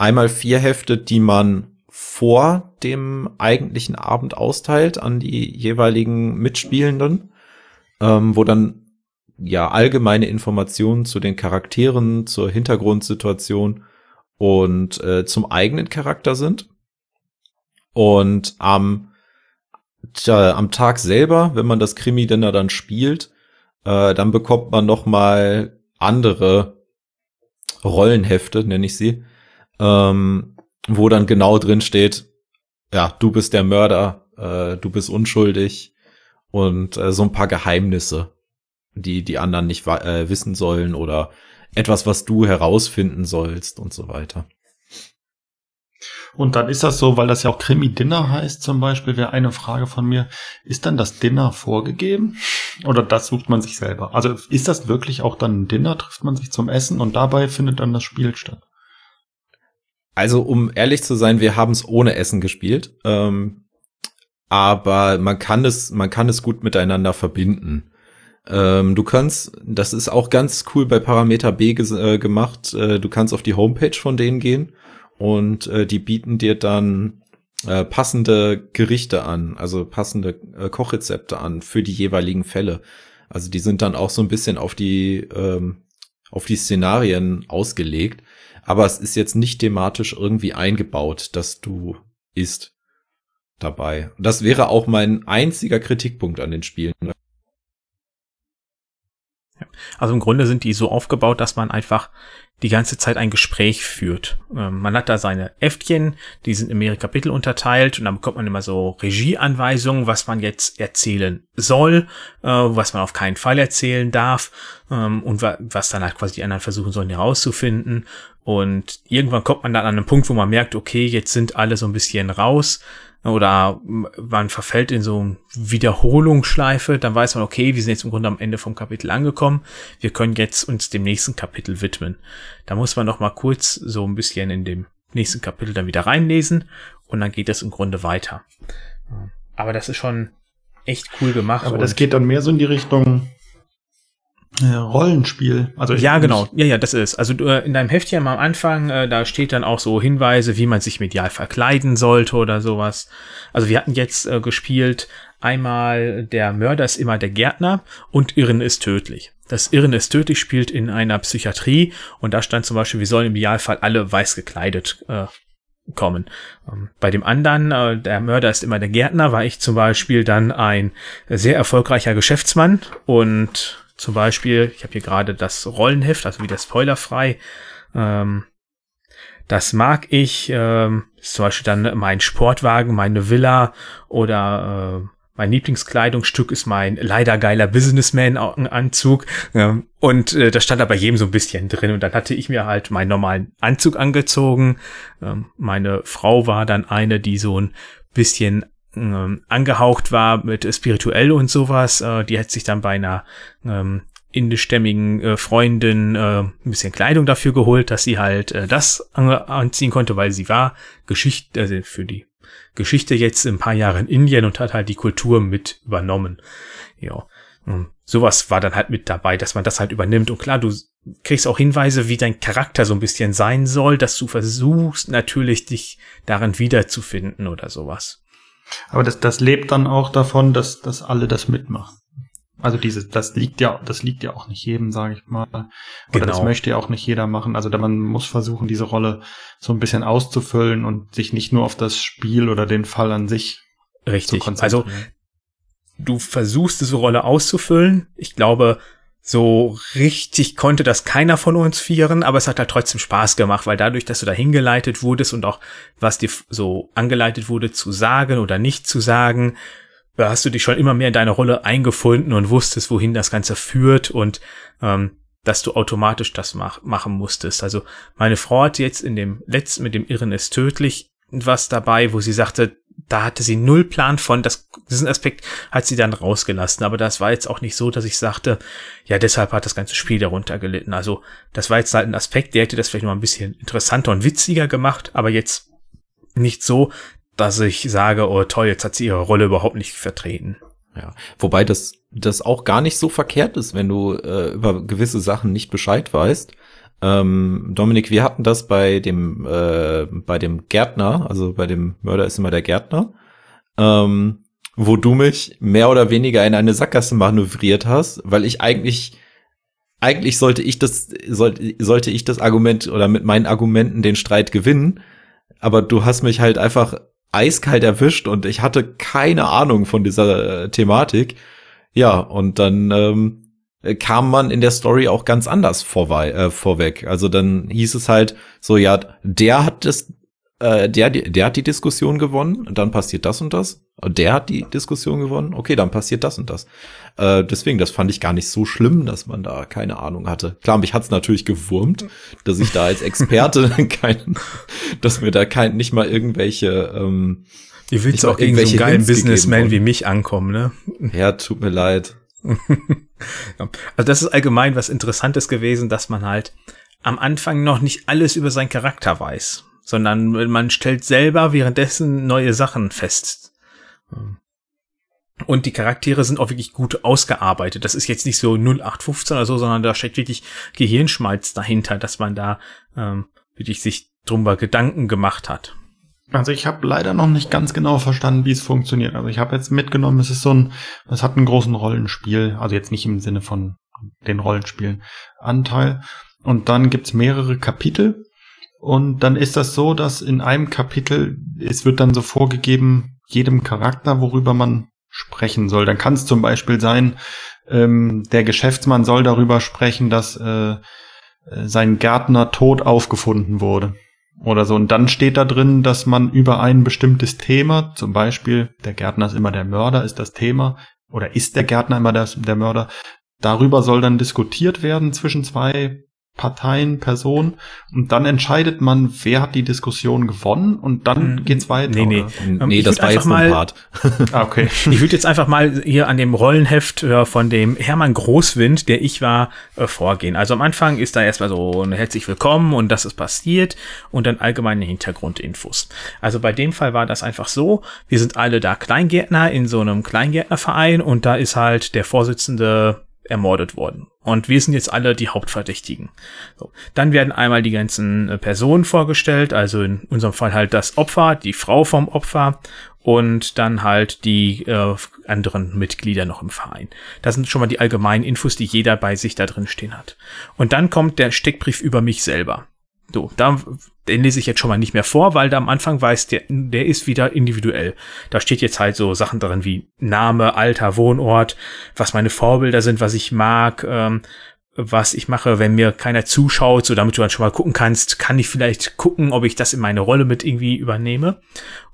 einmal vier Hefte, die man vor dem eigentlichen Abend austeilt an die jeweiligen Mitspielenden, ähm, wo dann ja allgemeine Informationen zu den Charakteren, zur Hintergrundsituation und äh, zum eigenen Charakter sind. Und am, tja, am Tag selber, wenn man das Krimi-Dinner dann spielt, äh, dann bekommt man noch mal andere Rollenhefte, nenne ich sie, ähm, wo dann genau drin steht, ja, du bist der Mörder, äh, du bist unschuldig und äh, so ein paar Geheimnisse, die die anderen nicht äh, wissen sollen oder etwas, was du herausfinden sollst und so weiter.
Und dann ist das so, weil das ja auch Krimi-Dinner heißt zum Beispiel, wäre eine Frage von mir, ist dann das Dinner vorgegeben oder das sucht man sich selber? Also ist das wirklich auch dann ein Dinner, trifft man sich zum Essen und dabei findet dann das Spiel statt?
Also, um ehrlich zu sein, wir haben es ohne Essen gespielt. Ähm, aber man kann es, man kann es gut miteinander verbinden. Ähm, du kannst, das ist auch ganz cool bei Parameter B äh, gemacht. Äh, du kannst auf die Homepage von denen gehen und äh, die bieten dir dann äh, passende Gerichte an, also passende äh, Kochrezepte an für die jeweiligen Fälle. Also die sind dann auch so ein bisschen auf die ähm, auf die Szenarien ausgelegt aber es ist jetzt nicht thematisch irgendwie eingebaut, dass du isst dabei. Das wäre auch mein einziger Kritikpunkt an den Spielen.
Also im Grunde sind die so aufgebaut, dass man einfach die ganze Zeit ein Gespräch führt. Ähm, man hat da seine Äftchen, die sind in mehrere Kapitel unterteilt und dann bekommt man immer so Regieanweisungen, was man jetzt erzählen soll, äh, was man auf keinen Fall erzählen darf ähm, und wa was dann halt quasi die anderen versuchen sollen herauszufinden. Und irgendwann kommt man dann an einen Punkt, wo man merkt, okay, jetzt sind alle so ein bisschen raus oder man verfällt in so eine Wiederholungsschleife, dann weiß man, okay, wir sind jetzt im Grunde am Ende vom Kapitel angekommen, wir können jetzt uns dem nächsten Kapitel widmen. Da muss man noch mal kurz so ein bisschen in dem nächsten Kapitel dann wieder reinlesen und dann geht das im Grunde weiter. Aber das ist schon echt cool gemacht.
Aber das geht dann mehr so in die Richtung, Rollenspiel.
Also ja, genau. Ja, ja, das ist. Also äh, in deinem Heftchen am Anfang, äh, da steht dann auch so Hinweise, wie man sich medial verkleiden sollte oder sowas. Also wir hatten jetzt äh, gespielt einmal der Mörder ist immer der Gärtner und Irren ist tödlich. Das Irren ist tödlich spielt in einer Psychiatrie und da stand zum Beispiel, wir sollen im Idealfall alle weiß gekleidet äh, kommen. Ähm, bei dem anderen, äh, der Mörder ist immer der Gärtner, war ich zum Beispiel dann ein sehr erfolgreicher Geschäftsmann und zum Beispiel, ich habe hier gerade das Rollenheft, also wieder spoilerfrei. Ähm, das mag ich. Ähm, zum Beispiel dann mein Sportwagen, meine Villa oder äh, mein Lieblingskleidungsstück ist mein leider geiler Businessman-Anzug. Ähm, und äh, das stand da bei jedem so ein bisschen drin. Und dann hatte ich mir halt meinen normalen Anzug angezogen. Ähm, meine Frau war dann eine, die so ein bisschen ähm, angehaucht war mit spirituell und sowas. Äh, die hat sich dann bei einer ähm, indischstämmigen äh, Freundin äh, ein bisschen Kleidung dafür geholt, dass sie halt äh, das anziehen konnte, weil sie war Geschichte, also für die Geschichte jetzt ein paar Jahre in Indien und hat halt die Kultur mit übernommen. Ja. Sowas war dann halt mit dabei, dass man das halt übernimmt. Und klar, du kriegst auch Hinweise, wie dein Charakter so ein bisschen sein soll, dass du versuchst natürlich dich darin wiederzufinden oder sowas.
Aber das, das lebt dann auch davon, dass, dass alle das mitmachen. Also dieses, das liegt ja, das liegt ja auch nicht jedem, sage ich mal. Oder genau. das möchte ja auch nicht jeder machen. Also man muss versuchen, diese Rolle so ein bisschen auszufüllen und sich nicht nur auf das Spiel oder den Fall an sich
Richtig. zu konzentrieren. Also du versuchst diese Rolle auszufüllen. Ich glaube, so richtig konnte das keiner von uns vieren, aber es hat halt trotzdem Spaß gemacht, weil dadurch, dass du da hingeleitet wurdest und auch was dir so angeleitet wurde zu sagen oder nicht zu sagen, hast du dich schon immer mehr in deine Rolle eingefunden und wusstest, wohin das Ganze führt und ähm, dass du automatisch das mach, machen musstest. Also meine Frau hat jetzt in dem letzten mit dem Irren ist tödlich was dabei, wo sie sagte, da hatte sie null Plan von. Das, diesen Aspekt hat sie dann rausgelassen. Aber das war jetzt auch nicht so, dass ich sagte, ja, deshalb hat das ganze Spiel darunter gelitten. Also, das war jetzt halt ein Aspekt, der hätte das vielleicht noch ein bisschen interessanter und witziger gemacht, aber jetzt nicht so, dass ich sage, oh toll, jetzt hat sie ihre Rolle überhaupt nicht vertreten.
Ja, wobei das, das auch gar nicht so verkehrt ist, wenn du äh, über gewisse Sachen nicht Bescheid weißt. Ähm, Dominik, wir hatten das bei dem, äh, bei dem Gärtner, also bei dem Mörder ist immer der Gärtner, ähm, wo du mich mehr oder weniger in eine Sackgasse manövriert hast, weil ich eigentlich, eigentlich sollte ich das, sollte, sollte ich das Argument oder mit meinen Argumenten den Streit gewinnen, aber du hast mich halt einfach eiskalt erwischt und ich hatte keine Ahnung von dieser äh, Thematik. Ja, und dann ähm, äh, kam man in der Story auch ganz anders vorwei äh, vorweg. Also dann hieß es halt so, ja, der hat das, äh, der, der hat die Diskussion gewonnen, dann passiert das und das. Der hat die Diskussion gewonnen, okay, dann passiert das und das. Äh, deswegen, das fand ich gar nicht so schlimm, dass man da keine Ahnung hatte. Klar, mich hat's natürlich gewurmt, dass ich da als Experte kein, dass mir da kein, nicht mal irgendwelche ähm,
Ihr willst auch gegen so einen geilen Businessman wie mich ankommen, ne?
Ja, tut mir leid.
also das ist allgemein was Interessantes gewesen, dass man halt am Anfang noch nicht alles über seinen Charakter weiß, sondern man stellt selber währenddessen neue Sachen fest. Und die Charaktere sind auch wirklich gut ausgearbeitet. Das ist jetzt nicht so 0815 oder so, sondern da steckt wirklich Gehirnschmalz dahinter, dass man da ähm, wirklich sich drüber Gedanken gemacht hat.
Also ich habe leider noch nicht ganz genau verstanden, wie es funktioniert. Also ich habe jetzt mitgenommen, es ist so ein, es hat einen großen Rollenspiel, also jetzt nicht im Sinne von den Rollenspielen Anteil. Und dann gibt's mehrere Kapitel. Und dann ist das so, dass in einem Kapitel, es wird dann so vorgegeben, jedem Charakter, worüber man sprechen soll. Dann kann es zum Beispiel sein, ähm, der Geschäftsmann soll darüber sprechen, dass äh, sein Gärtner tot aufgefunden wurde oder so. Und dann steht da drin, dass man über ein bestimmtes Thema, zum Beispiel der Gärtner ist immer der Mörder, ist das Thema, oder ist der Gärtner immer der, der Mörder, darüber soll dann diskutiert werden zwischen zwei Parteien, Personen und dann entscheidet man, wer hat die Diskussion gewonnen und dann mhm. geht's weiter.
Nee, nee, oder? nee, das war jetzt mal, ein Part. ah, okay. ich würde jetzt einfach mal hier an dem Rollenheft äh, von dem Hermann Großwind, der ich war, äh, vorgehen. Also am Anfang ist da erstmal so ein herzlich willkommen und das ist passiert und dann allgemeine Hintergrundinfos. Also bei dem Fall war das einfach so, wir sind alle da Kleingärtner in so einem Kleingärtnerverein und da ist halt der Vorsitzende ermordet worden. Und wir sind jetzt alle die Hauptverdächtigen. So. Dann werden einmal die ganzen äh, Personen vorgestellt, also in unserem Fall halt das Opfer, die Frau vom Opfer und dann halt die äh, anderen Mitglieder noch im Verein. Das sind schon mal die allgemeinen Infos, die jeder bei sich da drin stehen hat. Und dann kommt der Steckbrief über mich selber. So, da, den lese ich jetzt schon mal nicht mehr vor, weil da am Anfang weiß, der, der ist wieder individuell. Da steht jetzt halt so Sachen drin wie Name, Alter, Wohnort, was meine Vorbilder sind, was ich mag, ähm, was ich mache, wenn mir keiner zuschaut, so damit du dann schon mal gucken kannst, kann ich vielleicht gucken, ob ich das in meine Rolle mit irgendwie übernehme.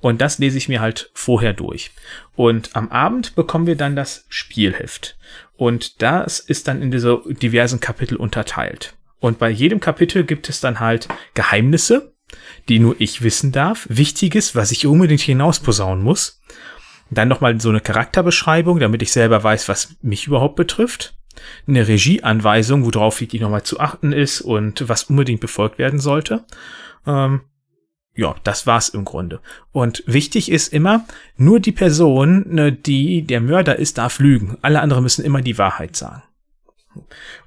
Und das lese ich mir halt vorher durch. Und am Abend bekommen wir dann das Spielheft. Und das ist dann in diese diversen Kapitel unterteilt. Und bei jedem Kapitel gibt es dann halt Geheimnisse, die nur ich wissen darf, Wichtiges, was ich unbedingt hinausposaunen muss. Dann nochmal so eine Charakterbeschreibung, damit ich selber weiß, was mich überhaupt betrifft. Eine Regieanweisung, worauf wirklich nochmal zu achten ist und was unbedingt befolgt werden sollte. Ähm, ja, das war's im Grunde. Und wichtig ist immer, nur die Person, ne, die der Mörder ist, darf lügen. Alle anderen müssen immer die Wahrheit sagen.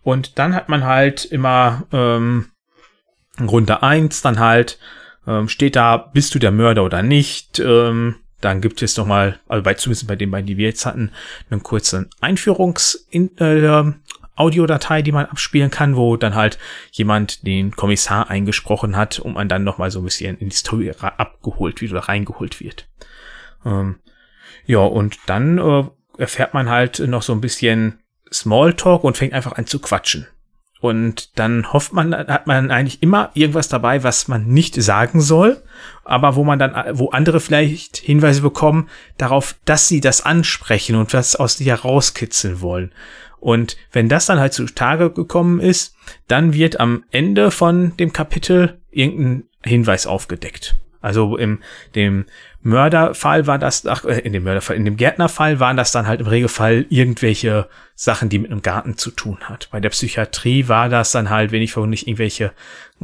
Und dann hat man halt immer ähm, Runde eins, dann halt ähm, steht da, bist du der Mörder oder nicht. Ähm, dann gibt es nochmal, also bei, zumindest bei den beiden, die wir jetzt hatten, einen kurzen Einführungs- äh, die man abspielen kann, wo dann halt jemand den Kommissar eingesprochen hat, um man dann nochmal so ein bisschen in die Story abgeholt wird oder reingeholt wird. Ähm, ja, und dann äh, erfährt man halt noch so ein bisschen Smalltalk und fängt einfach an zu quatschen. Und dann hofft man, hat man eigentlich immer irgendwas dabei, was man nicht sagen soll, aber wo man dann, wo andere vielleicht Hinweise bekommen darauf, dass sie das ansprechen und was aus dir herauskitzeln wollen. Und wenn das dann halt zutage gekommen ist, dann wird am Ende von dem Kapitel irgendein Hinweis aufgedeckt. Also im dem Mörderfall war das, ach, äh, in dem Mörderfall, in dem Gärtnerfall waren das dann halt im Regelfall irgendwelche Sachen, die mit einem Garten zu tun hat. Bei der Psychiatrie war das dann halt wenig verwundlich irgendwelche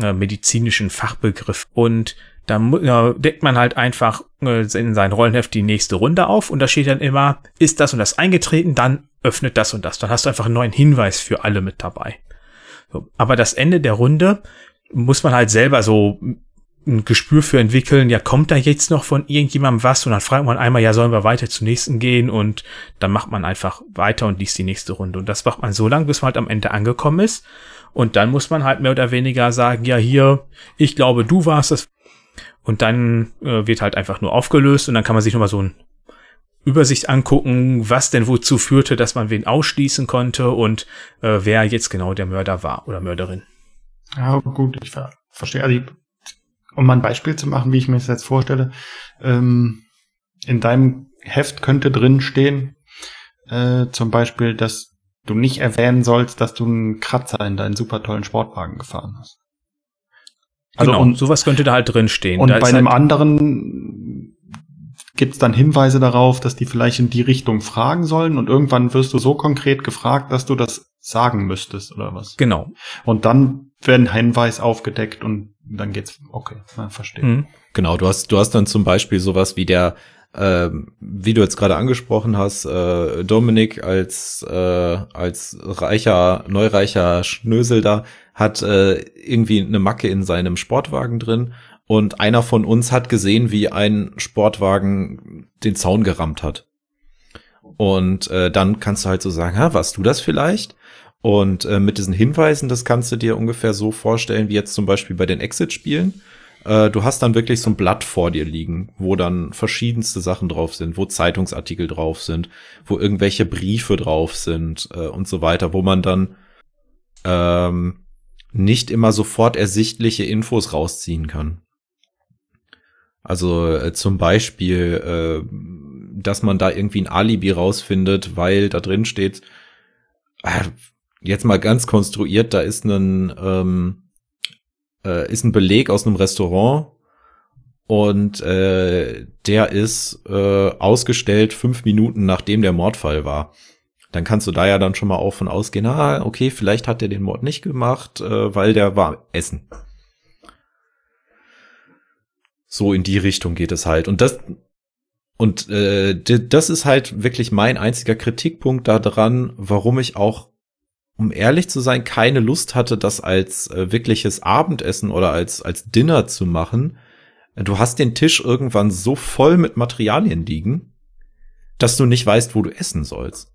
äh, medizinischen Fachbegriffe. Und da äh, deckt man halt einfach äh, in sein Rollenheft die nächste Runde auf und da steht dann immer, ist das und das eingetreten, dann öffnet das und das. Dann hast du einfach einen neuen Hinweis für alle mit dabei. So, aber das Ende der Runde muss man halt selber so ein Gespür für entwickeln, ja, kommt da jetzt noch von irgendjemandem was? Und dann fragt man einmal, ja, sollen wir weiter zum nächsten gehen? Und dann macht man einfach weiter und liest die nächste Runde. Und das macht man so lange, bis man halt am Ende angekommen ist. Und dann muss man halt mehr oder weniger sagen, ja, hier, ich glaube, du warst es. Und dann äh, wird halt einfach nur aufgelöst und dann kann man sich nochmal so ein Übersicht angucken, was denn wozu führte, dass man wen ausschließen konnte und äh, wer jetzt genau der Mörder war oder Mörderin.
Ja, gut, ich verstehe. Also um mal ein Beispiel zu machen, wie ich mir das jetzt vorstelle, ähm, in deinem Heft könnte drin stehen, äh, zum Beispiel, dass du nicht erwähnen sollst, dass du einen Kratzer in deinen super tollen Sportwagen gefahren hast.
Also genau, und sowas könnte da halt drin stehen.
Und da bei einem halt anderen gibt's dann Hinweise darauf, dass die vielleicht in die Richtung fragen sollen und irgendwann wirst du so konkret gefragt, dass du das sagen müsstest oder was.
Genau.
Und dann werden Hinweis aufgedeckt und dann geht's, okay, man versteht. Mhm.
Genau, du hast, du hast dann zum Beispiel sowas wie der, äh, wie du jetzt gerade angesprochen hast, äh, Dominik als, äh, als reicher, neureicher Schnösel da hat äh, irgendwie eine Macke in seinem Sportwagen drin und einer von uns hat gesehen, wie ein Sportwagen den Zaun gerammt hat. Und äh, dann kannst du halt so sagen, ha, warst du das vielleicht? Und äh, mit diesen Hinweisen, das kannst du dir ungefähr so vorstellen, wie jetzt zum Beispiel bei den Exit-Spielen. Äh, du hast dann wirklich so ein Blatt vor dir liegen, wo dann verschiedenste Sachen drauf sind, wo Zeitungsartikel drauf sind, wo irgendwelche Briefe drauf sind äh, und so weiter, wo man dann ähm, nicht immer sofort ersichtliche Infos rausziehen kann. Also äh, zum Beispiel, äh, dass man da irgendwie ein Alibi rausfindet, weil da drin steht, äh, jetzt mal ganz konstruiert, da ist ein, ähm, äh, ist ein Beleg aus einem Restaurant und äh, der ist äh, ausgestellt fünf Minuten nachdem der Mordfall war. Dann kannst du da ja dann schon mal auch von ausgehen, ah, okay, vielleicht hat er den Mord nicht gemacht, äh, weil der war Essen. So in die Richtung geht es halt. Und das, und äh, das ist halt wirklich mein einziger Kritikpunkt daran, warum ich auch, um ehrlich zu sein, keine Lust hatte, das als äh, wirkliches Abendessen oder als, als Dinner zu machen. Du hast den Tisch irgendwann so voll mit Materialien liegen, dass du nicht weißt, wo du essen sollst.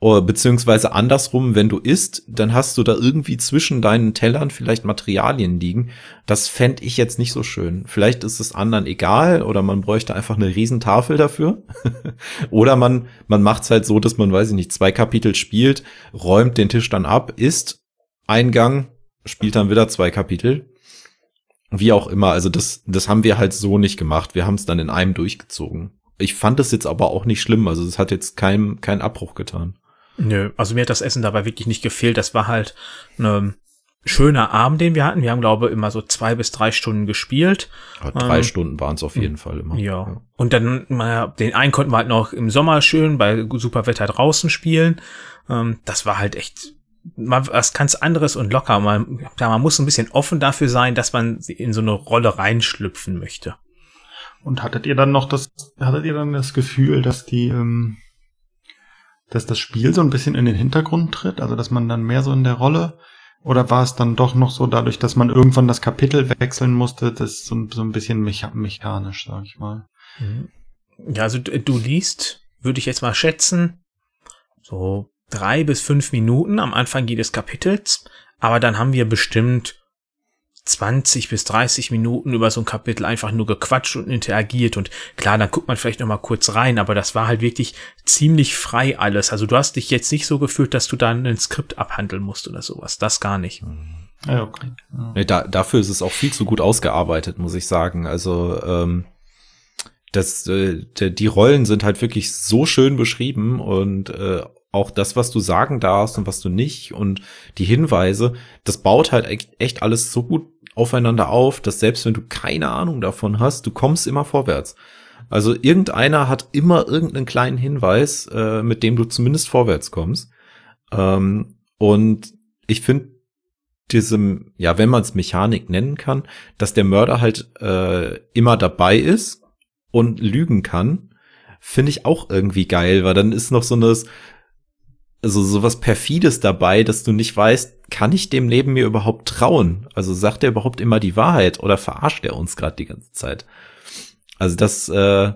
Beziehungsweise andersrum, wenn du isst, dann hast du da irgendwie zwischen deinen Tellern vielleicht Materialien liegen. Das fände ich jetzt nicht so schön. Vielleicht ist es anderen egal oder man bräuchte einfach eine Riesentafel dafür. oder man, man macht es halt so, dass man, weiß ich nicht, zwei Kapitel spielt, räumt den Tisch dann ab, isst Eingang, spielt dann wieder zwei Kapitel. Wie auch immer, also das, das haben wir halt so nicht gemacht. Wir haben es dann in einem durchgezogen. Ich fand es jetzt aber auch nicht schlimm, also es hat jetzt keinen keinen Abbruch getan.
Nö, also mir hat das Essen dabei wirklich nicht gefehlt. Das war halt ein schöner Abend, den wir hatten. Wir haben, glaube ich, immer so zwei bis drei Stunden gespielt.
Ja, drei ähm, Stunden waren es auf jeden Fall immer.
Ja. ja. Und dann, mal, den einen konnten wir halt noch im Sommer schön bei super Wetter draußen spielen. Ähm, das war halt echt mal was ganz anderes und locker. Man, ja, man muss ein bisschen offen dafür sein, dass man in so eine Rolle reinschlüpfen möchte.
Und hattet ihr dann noch das, hattet ihr dann das Gefühl, dass die, ähm, dass das Spiel so ein bisschen in den Hintergrund tritt, also dass man dann mehr so in der Rolle oder war es dann doch noch so dadurch, dass man irgendwann das Kapitel wechseln musste, das so, so ein bisschen mecha mechanisch, sag ich mal.
Mhm. Ja, also du liest, würde ich jetzt mal schätzen, so drei bis fünf Minuten am Anfang jedes Kapitels, aber dann haben wir bestimmt 20 bis 30 Minuten über so ein Kapitel einfach nur gequatscht und interagiert und klar, dann guckt man vielleicht noch mal kurz rein, aber das war halt wirklich ziemlich frei alles. Also du hast dich jetzt nicht so gefühlt, dass du dann ein Skript abhandeln musst oder sowas. Das gar nicht.
Ja, okay. Ja. Da, dafür ist es auch viel zu gut ausgearbeitet, muss ich sagen. Also ähm, das, äh, die Rollen sind halt wirklich so schön beschrieben und äh, auch das, was du sagen darfst und was du nicht und die Hinweise, das baut halt echt alles so gut aufeinander auf, dass selbst wenn du keine Ahnung davon hast, du kommst immer vorwärts. Also irgendeiner hat immer irgendeinen kleinen Hinweis, äh, mit dem du zumindest vorwärts kommst. Ähm, und ich finde diesem, ja, wenn man es Mechanik nennen kann, dass der Mörder halt äh, immer dabei ist und lügen kann, finde ich auch irgendwie geil, weil dann ist noch so eine also sowas perfides dabei, dass du nicht weißt, kann ich dem Leben mir überhaupt trauen? Also sagt er überhaupt immer die Wahrheit oder verarscht er uns gerade die ganze Zeit? Also das äh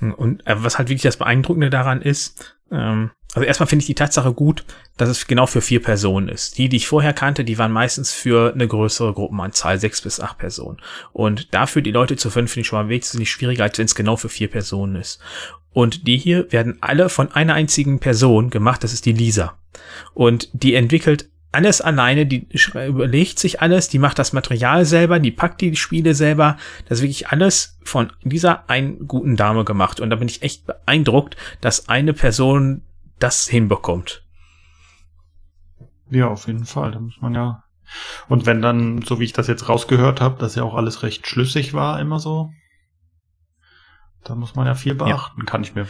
und äh, was halt wirklich das Beeindruckende daran ist, ähm, also erstmal finde ich die Tatsache gut, dass es genau für vier Personen ist. Die, die ich vorher kannte, die waren meistens für eine größere Gruppenanzahl, sechs bis acht Personen. Und dafür die Leute zu fünf finde ich schon mal wesentlich schwieriger, als wenn es genau für vier Personen ist. Und die hier werden alle von einer einzigen Person gemacht, das ist die Lisa. Und die entwickelt alles alleine, die überlegt sich alles, die macht das Material selber, die packt die Spiele selber. Das ist wirklich alles von dieser einen guten Dame gemacht. Und da bin ich echt beeindruckt, dass eine Person das hinbekommt.
Ja, auf jeden Fall. Da muss man ja. Und wenn dann, so wie ich das jetzt rausgehört habe, dass ja auch alles recht schlüssig war, immer so, da muss man ja viel beachten. Ja. Kann ich mir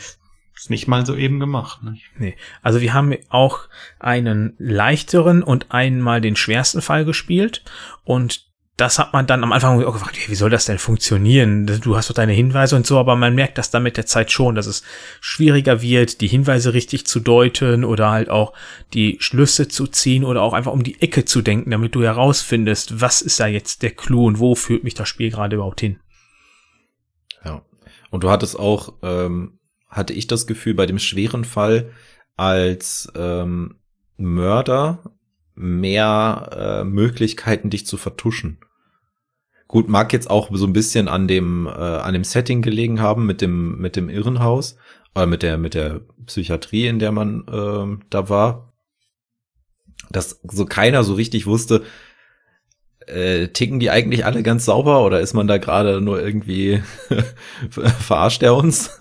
ist nicht mal so eben gemacht. Nicht?
Nee. Also wir haben auch einen leichteren und einmal den schwersten Fall gespielt und das hat man dann am Anfang auch gefragt, wie soll das denn funktionieren? Du hast doch deine Hinweise und so, aber man merkt das dann mit der Zeit schon, dass es schwieriger wird, die Hinweise richtig zu deuten oder halt auch die Schlüsse zu ziehen oder auch einfach um die Ecke zu denken, damit du herausfindest, was ist da jetzt der Clou und wo führt mich das Spiel gerade überhaupt hin.
Ja. Und du hattest auch, ähm, hatte ich das Gefühl, bei dem schweren Fall als ähm, Mörder mehr äh, Möglichkeiten, dich zu vertuschen. Gut, mag jetzt auch so ein bisschen an dem, äh, an dem Setting gelegen haben mit dem, mit dem Irrenhaus, äh, mit der, mit der Psychiatrie, in der man äh, da war. Dass so keiner so richtig wusste, äh, ticken die eigentlich alle ganz sauber oder ist man da gerade nur irgendwie verarscht er uns?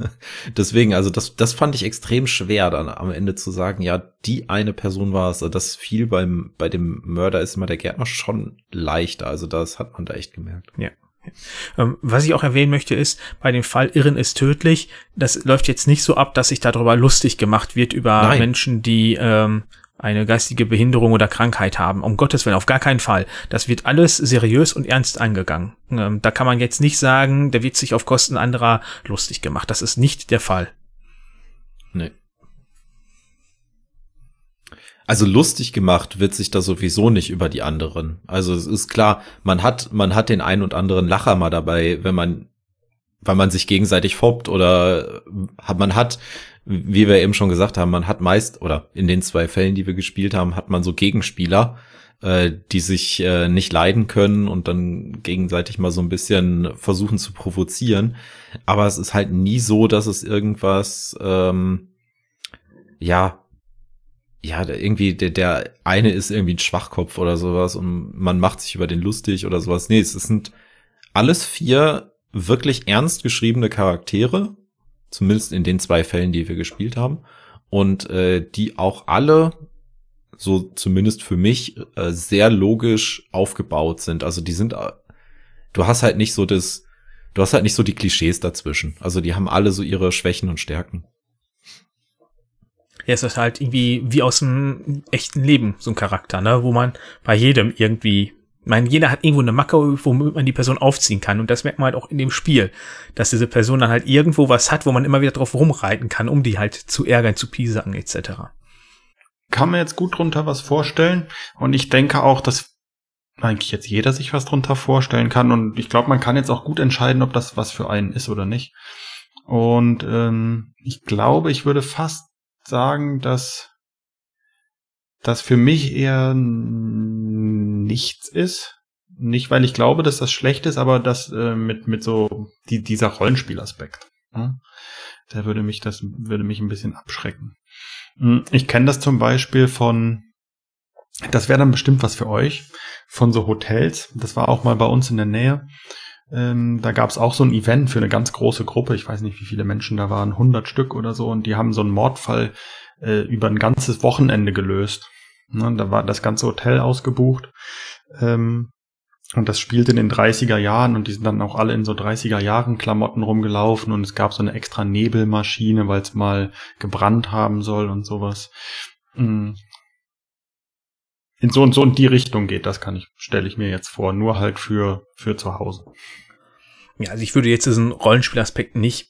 Deswegen, also das, das fand ich extrem schwer, dann am Ende zu sagen, ja, die eine Person war es. Also das fiel beim, bei dem Mörder ist immer der Gärtner schon leichter. Also das hat man da echt gemerkt.
Ja. Ähm, was ich auch erwähnen möchte, ist, bei dem Fall Irren ist tödlich, das läuft jetzt nicht so ab, dass sich darüber lustig gemacht wird über Nein. Menschen, die ähm, eine geistige Behinderung oder Krankheit haben. Um Gottes Willen, auf gar keinen Fall. Das wird alles seriös und ernst angegangen. Ähm, da kann man jetzt nicht sagen, der wird sich auf Kosten anderer lustig gemacht. Das ist nicht der Fall.
Nee. Also lustig gemacht wird sich da sowieso nicht über die anderen. Also es ist klar, man hat, man hat den einen und anderen Lacher mal dabei, wenn man, weil man sich gegenseitig foppt oder man hat wie wir eben schon gesagt haben, man hat meist, oder in den zwei Fällen, die wir gespielt haben, hat man so Gegenspieler, äh, die sich äh, nicht leiden können und dann gegenseitig mal so ein bisschen versuchen zu provozieren. Aber es ist halt nie so, dass es irgendwas, ähm, ja, ja, irgendwie der, der eine ist irgendwie ein Schwachkopf oder sowas und man macht sich über den lustig oder sowas. Nee, es sind alles vier wirklich ernst geschriebene Charaktere zumindest in den zwei Fällen, die wir gespielt haben. Und äh, die auch alle, so zumindest für mich, äh, sehr logisch aufgebaut sind. Also die sind, äh, du hast halt nicht so das, du hast halt nicht so die Klischees dazwischen. Also die haben alle so ihre Schwächen und Stärken.
Ja, es ist halt irgendwie wie aus dem echten Leben so ein Charakter, ne, wo man bei jedem irgendwie ich meine, jeder hat irgendwo eine Macke, womit man die Person aufziehen kann. Und das merkt man halt auch in dem Spiel, dass diese Person dann halt irgendwo was hat, wo man immer wieder drauf rumreiten kann, um die halt zu ärgern, zu piesacken etc.
Kann mir jetzt gut drunter was vorstellen. Und ich denke auch, dass eigentlich jetzt jeder sich was drunter vorstellen kann. Und ich glaube, man kann jetzt auch gut entscheiden, ob das was für einen ist oder nicht. Und ähm, ich glaube, ich würde fast sagen, dass das für mich eher nichts ist. Nicht, weil ich glaube, dass das schlecht ist, aber das äh, mit, mit so die, dieser Rollenspielaspekt. Ja? Der würde mich, das würde mich ein bisschen abschrecken. Hm, ich kenne das zum Beispiel von, das wäre dann bestimmt was für euch, von so Hotels. Das war auch mal bei uns in der Nähe. Ähm, da gab es auch so ein Event für eine ganz große Gruppe. Ich weiß nicht, wie viele Menschen da waren, 100 Stück oder so. Und die haben so einen Mordfall äh, über ein ganzes Wochenende gelöst. Ne, da war das ganze Hotel ausgebucht. Ähm, und das spielt in den 30er Jahren und die sind dann auch alle in so 30er Jahren Klamotten rumgelaufen und es gab so eine extra Nebelmaschine, weil es mal gebrannt haben soll und sowas. Mm. In so und so in die Richtung geht, das kann ich, stelle ich mir jetzt vor, nur halt für, für zu Hause.
Ja, also ich würde jetzt diesen Rollenspielaspekt nicht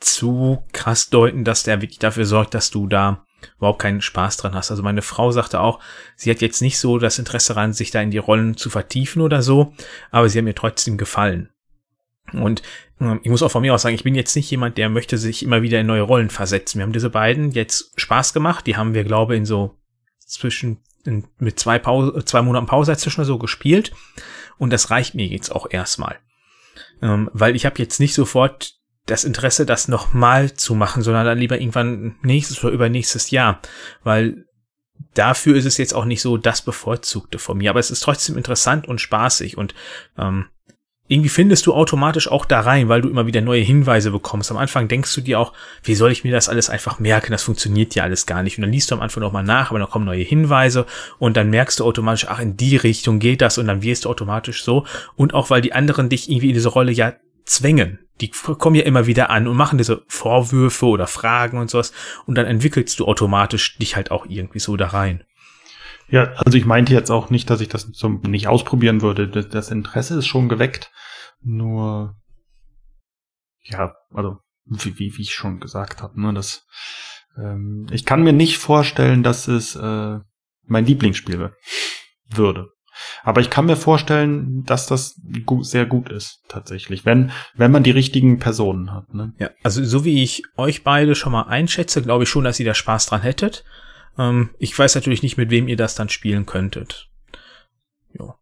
zu krass deuten, dass der wirklich dafür sorgt, dass du da überhaupt keinen Spaß dran hast. Also meine Frau sagte auch, sie hat jetzt nicht so das Interesse daran, sich da in die Rollen zu vertiefen oder so, aber sie haben mir trotzdem gefallen. Und ähm, ich muss auch von mir aus sagen, ich bin jetzt nicht jemand, der möchte sich immer wieder in neue Rollen versetzen. Wir haben diese beiden jetzt Spaß gemacht. Die haben wir, glaube in so zwischen in, mit zwei, Pause, zwei Monaten Pause dazwischen so gespielt. Und das reicht mir jetzt auch erstmal. Ähm, weil ich habe jetzt nicht sofort das Interesse, das nochmal zu machen, sondern dann lieber irgendwann nächstes oder übernächstes Jahr, weil dafür ist es jetzt auch nicht so das Bevorzugte von mir, aber es ist trotzdem interessant und spaßig und ähm, irgendwie findest du automatisch auch da rein, weil du immer wieder neue Hinweise bekommst. Am Anfang denkst du dir auch, wie soll ich mir das alles einfach merken? Das funktioniert ja alles gar nicht. Und dann liest du am Anfang nochmal nach, aber dann kommen neue Hinweise und dann merkst du automatisch, ach, in die Richtung geht das und dann wirst du automatisch so. Und auch weil die anderen dich irgendwie in diese Rolle ja zwängen. Die kommen ja immer wieder an und machen diese Vorwürfe oder Fragen und sowas. Und dann entwickelst du automatisch dich halt auch irgendwie so da rein.
Ja, also ich meinte jetzt auch nicht, dass ich das so nicht ausprobieren würde. Das Interesse ist schon geweckt. Nur, ja, also wie, wie, wie ich schon gesagt habe, ne, das, ähm, ich kann mir nicht vorstellen, dass es äh, mein Lieblingsspiel würde. Aber ich kann mir vorstellen, dass das gut, sehr gut ist, tatsächlich, wenn, wenn man die richtigen Personen hat. Ne?
Ja, also so wie ich euch beide schon mal einschätze, glaube ich schon, dass ihr da Spaß dran hättet. Ähm, ich weiß natürlich nicht, mit wem ihr das dann spielen könntet. Jo.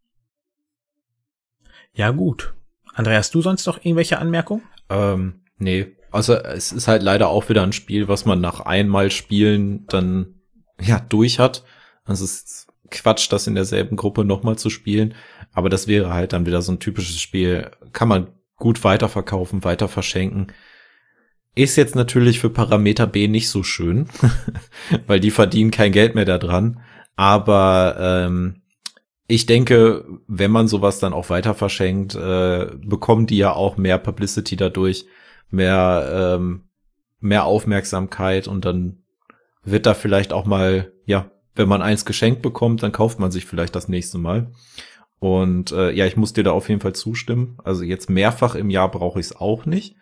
Ja, gut. Andreas, du sonst noch irgendwelche Anmerkungen?
Ähm, nee. Also es ist halt leider auch wieder ein Spiel, was man nach einmal Spielen dann ja durch hat. Also es ist Quatsch, das in derselben Gruppe nochmal zu spielen. Aber das wäre halt dann wieder so ein typisches Spiel. Kann man gut weiterverkaufen, weiter verschenken. Ist jetzt natürlich für Parameter B nicht so schön, weil die verdienen kein Geld mehr daran. Aber ähm, ich denke, wenn man sowas dann auch weiter verschenkt, äh, bekommen die ja auch mehr Publicity dadurch, mehr, ähm, mehr Aufmerksamkeit und dann wird da vielleicht auch mal, ja, wenn man eins geschenkt bekommt, dann kauft man sich vielleicht das nächste Mal. Und äh, ja, ich muss dir da auf jeden Fall zustimmen. Also jetzt mehrfach im Jahr brauche ich es auch nicht.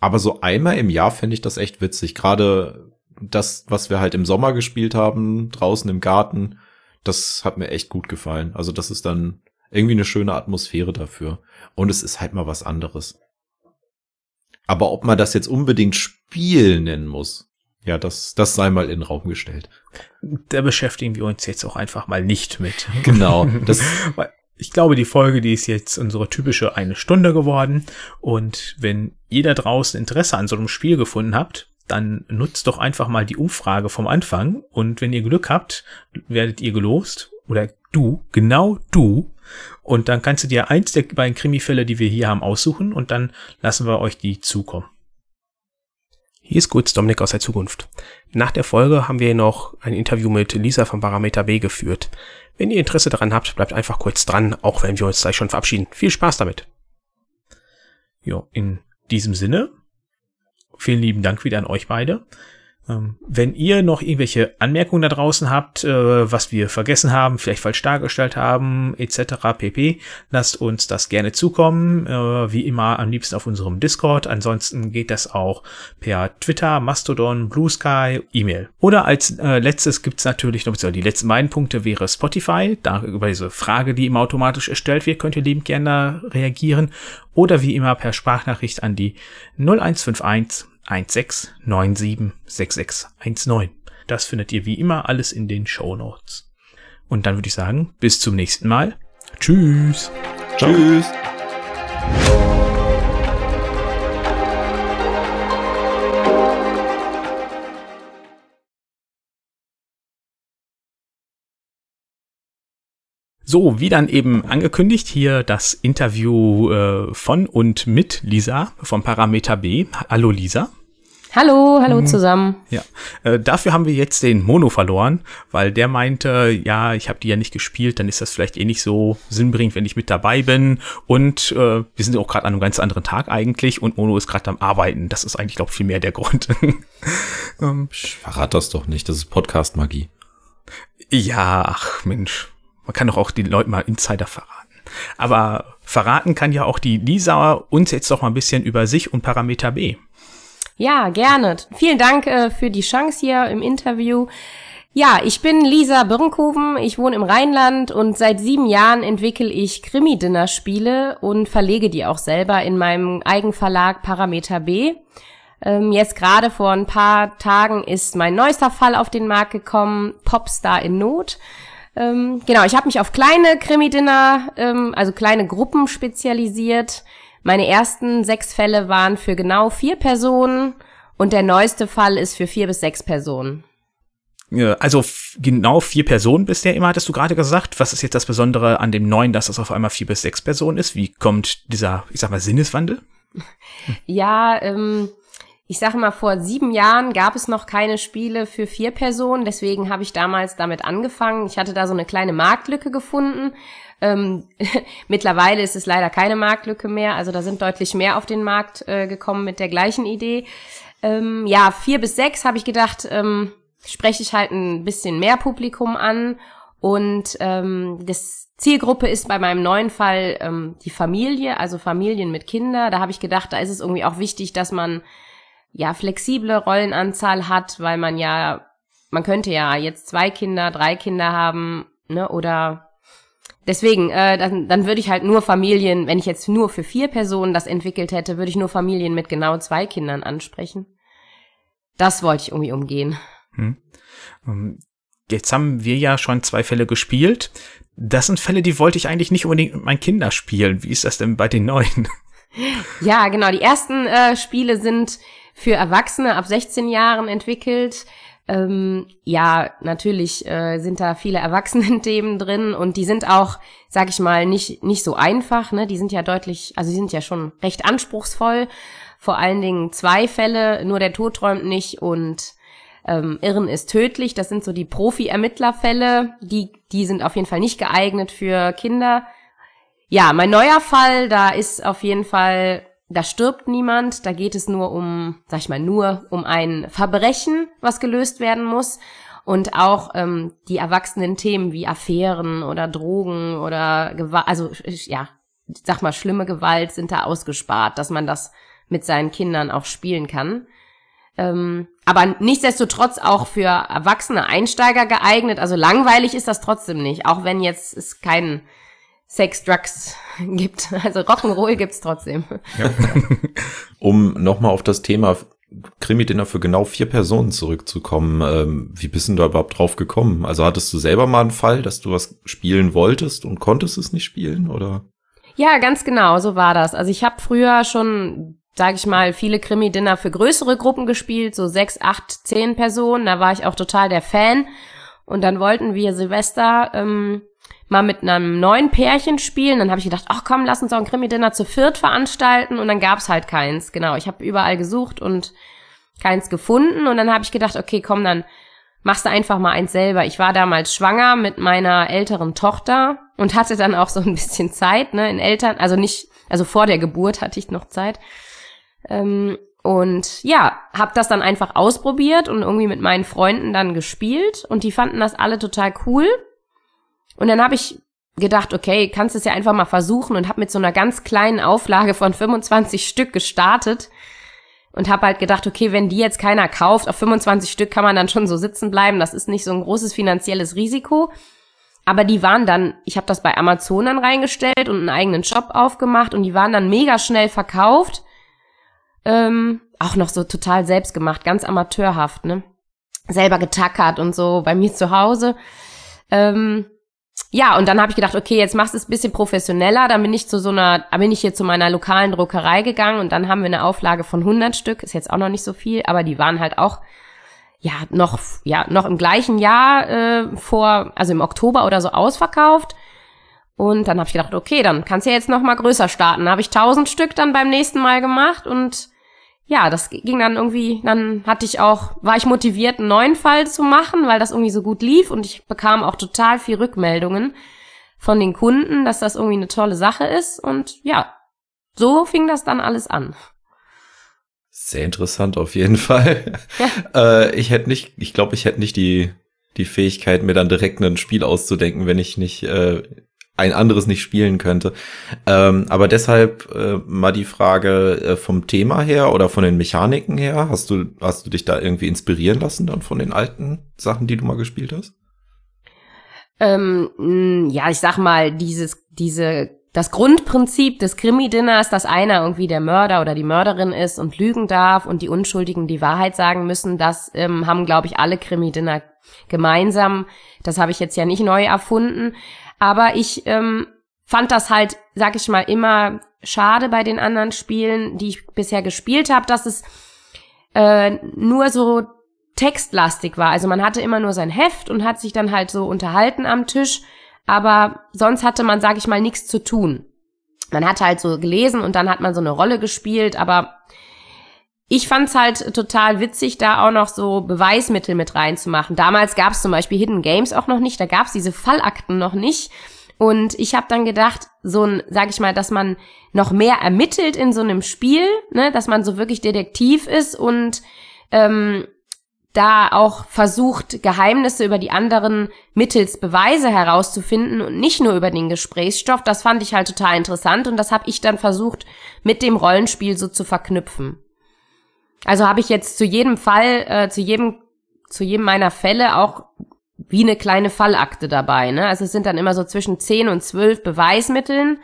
Aber so einmal im Jahr fände ich das echt witzig. Gerade das, was wir halt im Sommer gespielt haben, draußen im Garten, das hat mir echt gut gefallen. Also das ist dann irgendwie eine schöne Atmosphäre dafür. Und es ist halt mal was anderes. Aber ob man das jetzt unbedingt Spiel nennen muss, ja, das, das sei mal in den Raum gestellt.
Da beschäftigen wir uns jetzt auch einfach mal nicht mit.
Genau. Das,
ich glaube, die Folge, die ist jetzt unsere typische eine Stunde geworden. Und wenn da draußen Interesse an so einem Spiel gefunden habt, dann nutzt doch einfach mal die Umfrage vom Anfang. Und wenn ihr Glück habt, werdet ihr gelost. Oder du, genau du. Und dann kannst du dir eins der beiden Krimifälle, die wir hier haben, aussuchen. Und dann lassen wir euch die zukommen. Hier ist kurz Dominik aus der Zukunft. Nach der Folge haben wir noch ein Interview mit Lisa von Parameter B geführt. Wenn ihr Interesse daran habt, bleibt einfach kurz dran, auch wenn wir uns gleich schon verabschieden. Viel Spaß damit. Jo, in diesem Sinne, vielen lieben Dank wieder an euch beide. Ähm, wenn ihr noch irgendwelche Anmerkungen da draußen habt, äh, was wir vergessen haben, vielleicht falsch dargestellt haben, etc. pp, lasst uns das gerne zukommen. Äh, wie immer am liebsten auf unserem Discord. Ansonsten geht das auch per Twitter, Mastodon, Blue Sky, E-Mail. Oder als äh, letztes gibt's natürlich noch, die letzten beiden Punkte wäre Spotify. Da über diese Frage, die immer automatisch erstellt wird, könnt ihr liebend gerne reagieren. Oder wie immer per Sprachnachricht an die 0151 16976619. Das findet ihr wie immer alles in den Show Notes. Und dann würde ich sagen, bis zum nächsten Mal. Tschüss.
Tschüss.
So, wie dann eben angekündigt, hier das Interview äh, von und mit Lisa vom Parameter B. Hallo Lisa.
Hallo, hallo mhm. zusammen.
Ja, äh, dafür haben wir jetzt den Mono verloren, weil der meinte, ja, ich habe die ja nicht gespielt, dann ist das vielleicht eh nicht so sinnbringend, wenn ich mit dabei bin. Und äh, wir sind auch gerade an einem ganz anderen Tag eigentlich und Mono ist gerade am Arbeiten. Das ist eigentlich, glaube ich, viel mehr der Grund.
ähm, Verrat das doch nicht, das ist Podcast-Magie.
Ja, ach Mensch, man kann doch auch den Leuten mal Insider verraten. Aber verraten kann ja auch die Lisa uns jetzt doch mal ein bisschen über sich und Parameter B.
Ja, gerne. Vielen Dank äh, für die Chance hier im Interview. Ja, ich bin Lisa Birnkoven, ich wohne im Rheinland und seit sieben Jahren entwickle ich Krimi-Dinner-Spiele und verlege die auch selber in meinem Eigenverlag Parameter B. Ähm, jetzt gerade vor ein paar Tagen ist mein neuester Fall auf den Markt gekommen, Popstar in Not. Ähm, genau, ich habe mich auf kleine Krimi-Dinner, ähm, also kleine Gruppen spezialisiert. Meine ersten sechs Fälle waren für genau vier Personen und der neueste Fall ist für vier bis sechs Personen.
Also genau vier Personen bisher immer, hattest du gerade gesagt. Was ist jetzt das Besondere an dem neuen, dass es auf einmal vier bis sechs Personen ist? Wie kommt dieser, ich sag mal, Sinneswandel?
Ja, ähm, ich sage mal, vor sieben Jahren gab es noch keine Spiele für vier Personen, deswegen habe ich damals damit angefangen. Ich hatte da so eine kleine Marktlücke gefunden. Ähm, mittlerweile ist es leider keine Marktlücke mehr, also da sind deutlich mehr auf den Markt äh, gekommen mit der gleichen Idee. Ähm, ja, vier bis sechs habe ich gedacht, ähm, spreche ich halt ein bisschen mehr Publikum an und ähm, das Zielgruppe ist bei meinem neuen Fall ähm, die Familie, also Familien mit Kindern. Da habe ich gedacht, da ist es irgendwie auch wichtig, dass man ja flexible Rollenanzahl hat, weil man ja, man könnte ja jetzt zwei Kinder, drei Kinder haben, ne, oder deswegen, äh, dann, dann würde ich halt nur Familien, wenn ich jetzt nur für vier Personen das entwickelt hätte, würde ich nur Familien mit genau zwei Kindern ansprechen. Das wollte ich irgendwie umgehen. Hm.
Ähm, jetzt haben wir ja schon zwei Fälle gespielt. das sind Fälle, die wollte ich eigentlich nicht unbedingt mit meinen Kindern spielen. Wie ist das denn bei den neuen?
Ja, genau. Die ersten äh, Spiele sind für Erwachsene ab 16 Jahren entwickelt. Ähm, ja, natürlich äh, sind da viele Erwachsenen-Themen drin und die sind auch, sag ich mal, nicht, nicht so einfach. Ne? Die sind ja deutlich, also die sind ja schon recht anspruchsvoll. Vor allen Dingen zwei Fälle, nur der Tod träumt nicht und ähm, Irren ist tödlich. Das sind so die Profi-Ermittlerfälle. Die, die sind auf jeden Fall nicht geeignet für Kinder. Ja, mein neuer Fall, da ist auf jeden Fall da stirbt niemand, da geht es nur um, sag ich mal, nur um ein Verbrechen, was gelöst werden muss. Und auch ähm, die erwachsenen Themen wie Affären oder Drogen oder Gewalt, also ja, sag mal, schlimme Gewalt sind da ausgespart, dass man das mit seinen Kindern auch spielen kann. Ähm, aber nichtsdestotrotz auch für erwachsene Einsteiger geeignet. Also langweilig ist das trotzdem nicht, auch wenn jetzt es kein Sex, Drugs gibt. Also Rock'n'Roll gibt's trotzdem. Ja.
um nochmal auf das Thema Krimi-Dinner für genau vier Personen zurückzukommen. Ähm, wie bist du da überhaupt drauf gekommen? Also hattest du selber mal einen Fall, dass du was spielen wolltest und konntest es nicht spielen, oder?
Ja, ganz genau, so war das. Also ich habe früher schon, sage ich mal, viele Krimi-Dinner für größere Gruppen gespielt, so sechs, acht, zehn Personen. Da war ich auch total der Fan. Und dann wollten wir Silvester ähm, mal mit einem neuen Pärchen spielen. Dann habe ich gedacht, ach komm, lass uns auch ein Krimi-Dinner zu viert veranstalten. Und dann gab's halt keins. Genau, ich habe überall gesucht und keins gefunden. Und dann habe ich gedacht, okay, komm, dann machst du einfach mal eins selber. Ich war damals schwanger mit meiner älteren Tochter und hatte dann auch so ein bisschen Zeit, ne, in Eltern, also nicht, also vor der Geburt hatte ich noch Zeit. Ähm, und ja, hab das dann einfach ausprobiert und irgendwie mit meinen Freunden dann gespielt und die fanden das alle total cool. Und dann habe ich gedacht, okay, kannst es ja einfach mal versuchen und habe mit so einer ganz kleinen Auflage von 25 Stück gestartet und habe halt gedacht, okay, wenn die jetzt keiner kauft, auf 25 Stück kann man dann schon so sitzen bleiben, das ist nicht so ein großes finanzielles Risiko. Aber die waren dann, ich habe das bei Amazon dann reingestellt und einen eigenen Shop aufgemacht und die waren dann mega schnell verkauft. Ähm, auch noch so total selbstgemacht, ganz amateurhaft, ne? Selber getackert und so bei mir zu Hause. Ähm, ja, und dann habe ich gedacht, okay, jetzt machst du es ein bisschen professioneller. Dann bin ich zu so einer, bin ich hier zu meiner lokalen Druckerei gegangen und dann haben wir eine Auflage von 100 Stück. Ist jetzt auch noch nicht so viel, aber die waren halt auch ja noch ja noch im gleichen Jahr äh, vor, also im Oktober oder so ausverkauft. Und dann habe ich gedacht, okay, dann kannst du ja jetzt noch mal größer starten. Habe ich 1000 Stück dann beim nächsten Mal gemacht und ja, das ging dann irgendwie, dann hatte ich auch, war ich motiviert, einen neuen Fall zu machen, weil das irgendwie so gut lief und ich bekam auch total viel Rückmeldungen von den Kunden, dass das irgendwie eine tolle Sache ist und ja, so fing das dann alles an.
Sehr interessant auf jeden Fall. Ja. äh, ich hätte nicht, ich glaube, ich hätte nicht die die Fähigkeit, mir dann direkt ein Spiel auszudenken, wenn ich nicht äh, ein anderes nicht spielen könnte. Ähm, aber deshalb äh, mal die Frage äh, vom Thema her oder von den Mechaniken her, hast du, hast du dich da irgendwie inspirieren lassen dann von den alten Sachen, die du mal gespielt hast?
Ähm, ja, ich sag mal, dieses, diese, das Grundprinzip des Krimi-Dinners, dass einer irgendwie der Mörder oder die Mörderin ist und lügen darf und die Unschuldigen die Wahrheit sagen müssen, das ähm, haben, glaube ich, alle Krimi-Dinner gemeinsam. Das habe ich jetzt ja nicht neu erfunden. Aber ich ähm, fand das halt, sag ich mal, immer schade bei den anderen Spielen, die ich bisher gespielt habe, dass es äh, nur so textlastig war. Also man hatte immer nur sein Heft und hat sich dann halt so unterhalten am Tisch, aber sonst hatte man, sag ich mal, nichts zu tun. Man hat halt so gelesen und dann hat man so eine Rolle gespielt, aber ich fand's halt total witzig, da auch noch so Beweismittel mit reinzumachen. Damals gab's zum Beispiel Hidden Games auch noch nicht, da gab's diese Fallakten noch nicht. Und ich habe dann gedacht, so ein, sag ich mal, dass man noch mehr ermittelt in so einem Spiel, ne, dass man so wirklich Detektiv ist und ähm, da auch versucht, Geheimnisse über die anderen mittels Beweise herauszufinden und nicht nur über den Gesprächsstoff. Das fand ich halt total interessant und das habe ich dann versucht, mit dem Rollenspiel so zu verknüpfen. Also habe ich jetzt zu jedem Fall, äh, zu jedem, zu jedem meiner Fälle auch wie eine kleine Fallakte dabei. Ne? Also es sind dann immer so zwischen 10 und 12 Beweismitteln.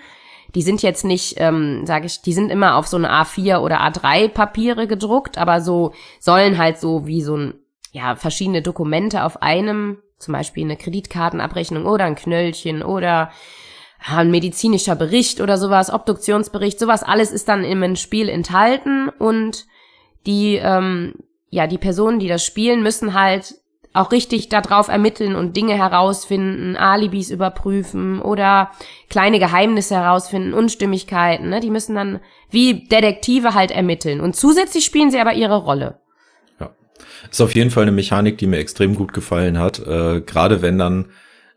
Die sind jetzt nicht, ähm, sage ich, die sind immer auf so eine A4 oder A3 Papiere gedruckt, aber so sollen halt so wie so ein, ja, verschiedene Dokumente auf einem zum Beispiel eine Kreditkartenabrechnung oder ein Knöllchen oder ein medizinischer Bericht oder sowas, Obduktionsbericht, sowas alles ist dann im Spiel enthalten und die, ähm, ja, die Personen, die das spielen, müssen halt auch richtig darauf ermitteln und Dinge herausfinden, Alibis überprüfen oder kleine Geheimnisse herausfinden, Unstimmigkeiten. Ne? Die müssen dann wie Detektive halt ermitteln. Und zusätzlich spielen sie aber ihre Rolle.
Ja. Ist auf jeden Fall eine Mechanik, die mir extrem gut gefallen hat. Äh, Gerade wenn dann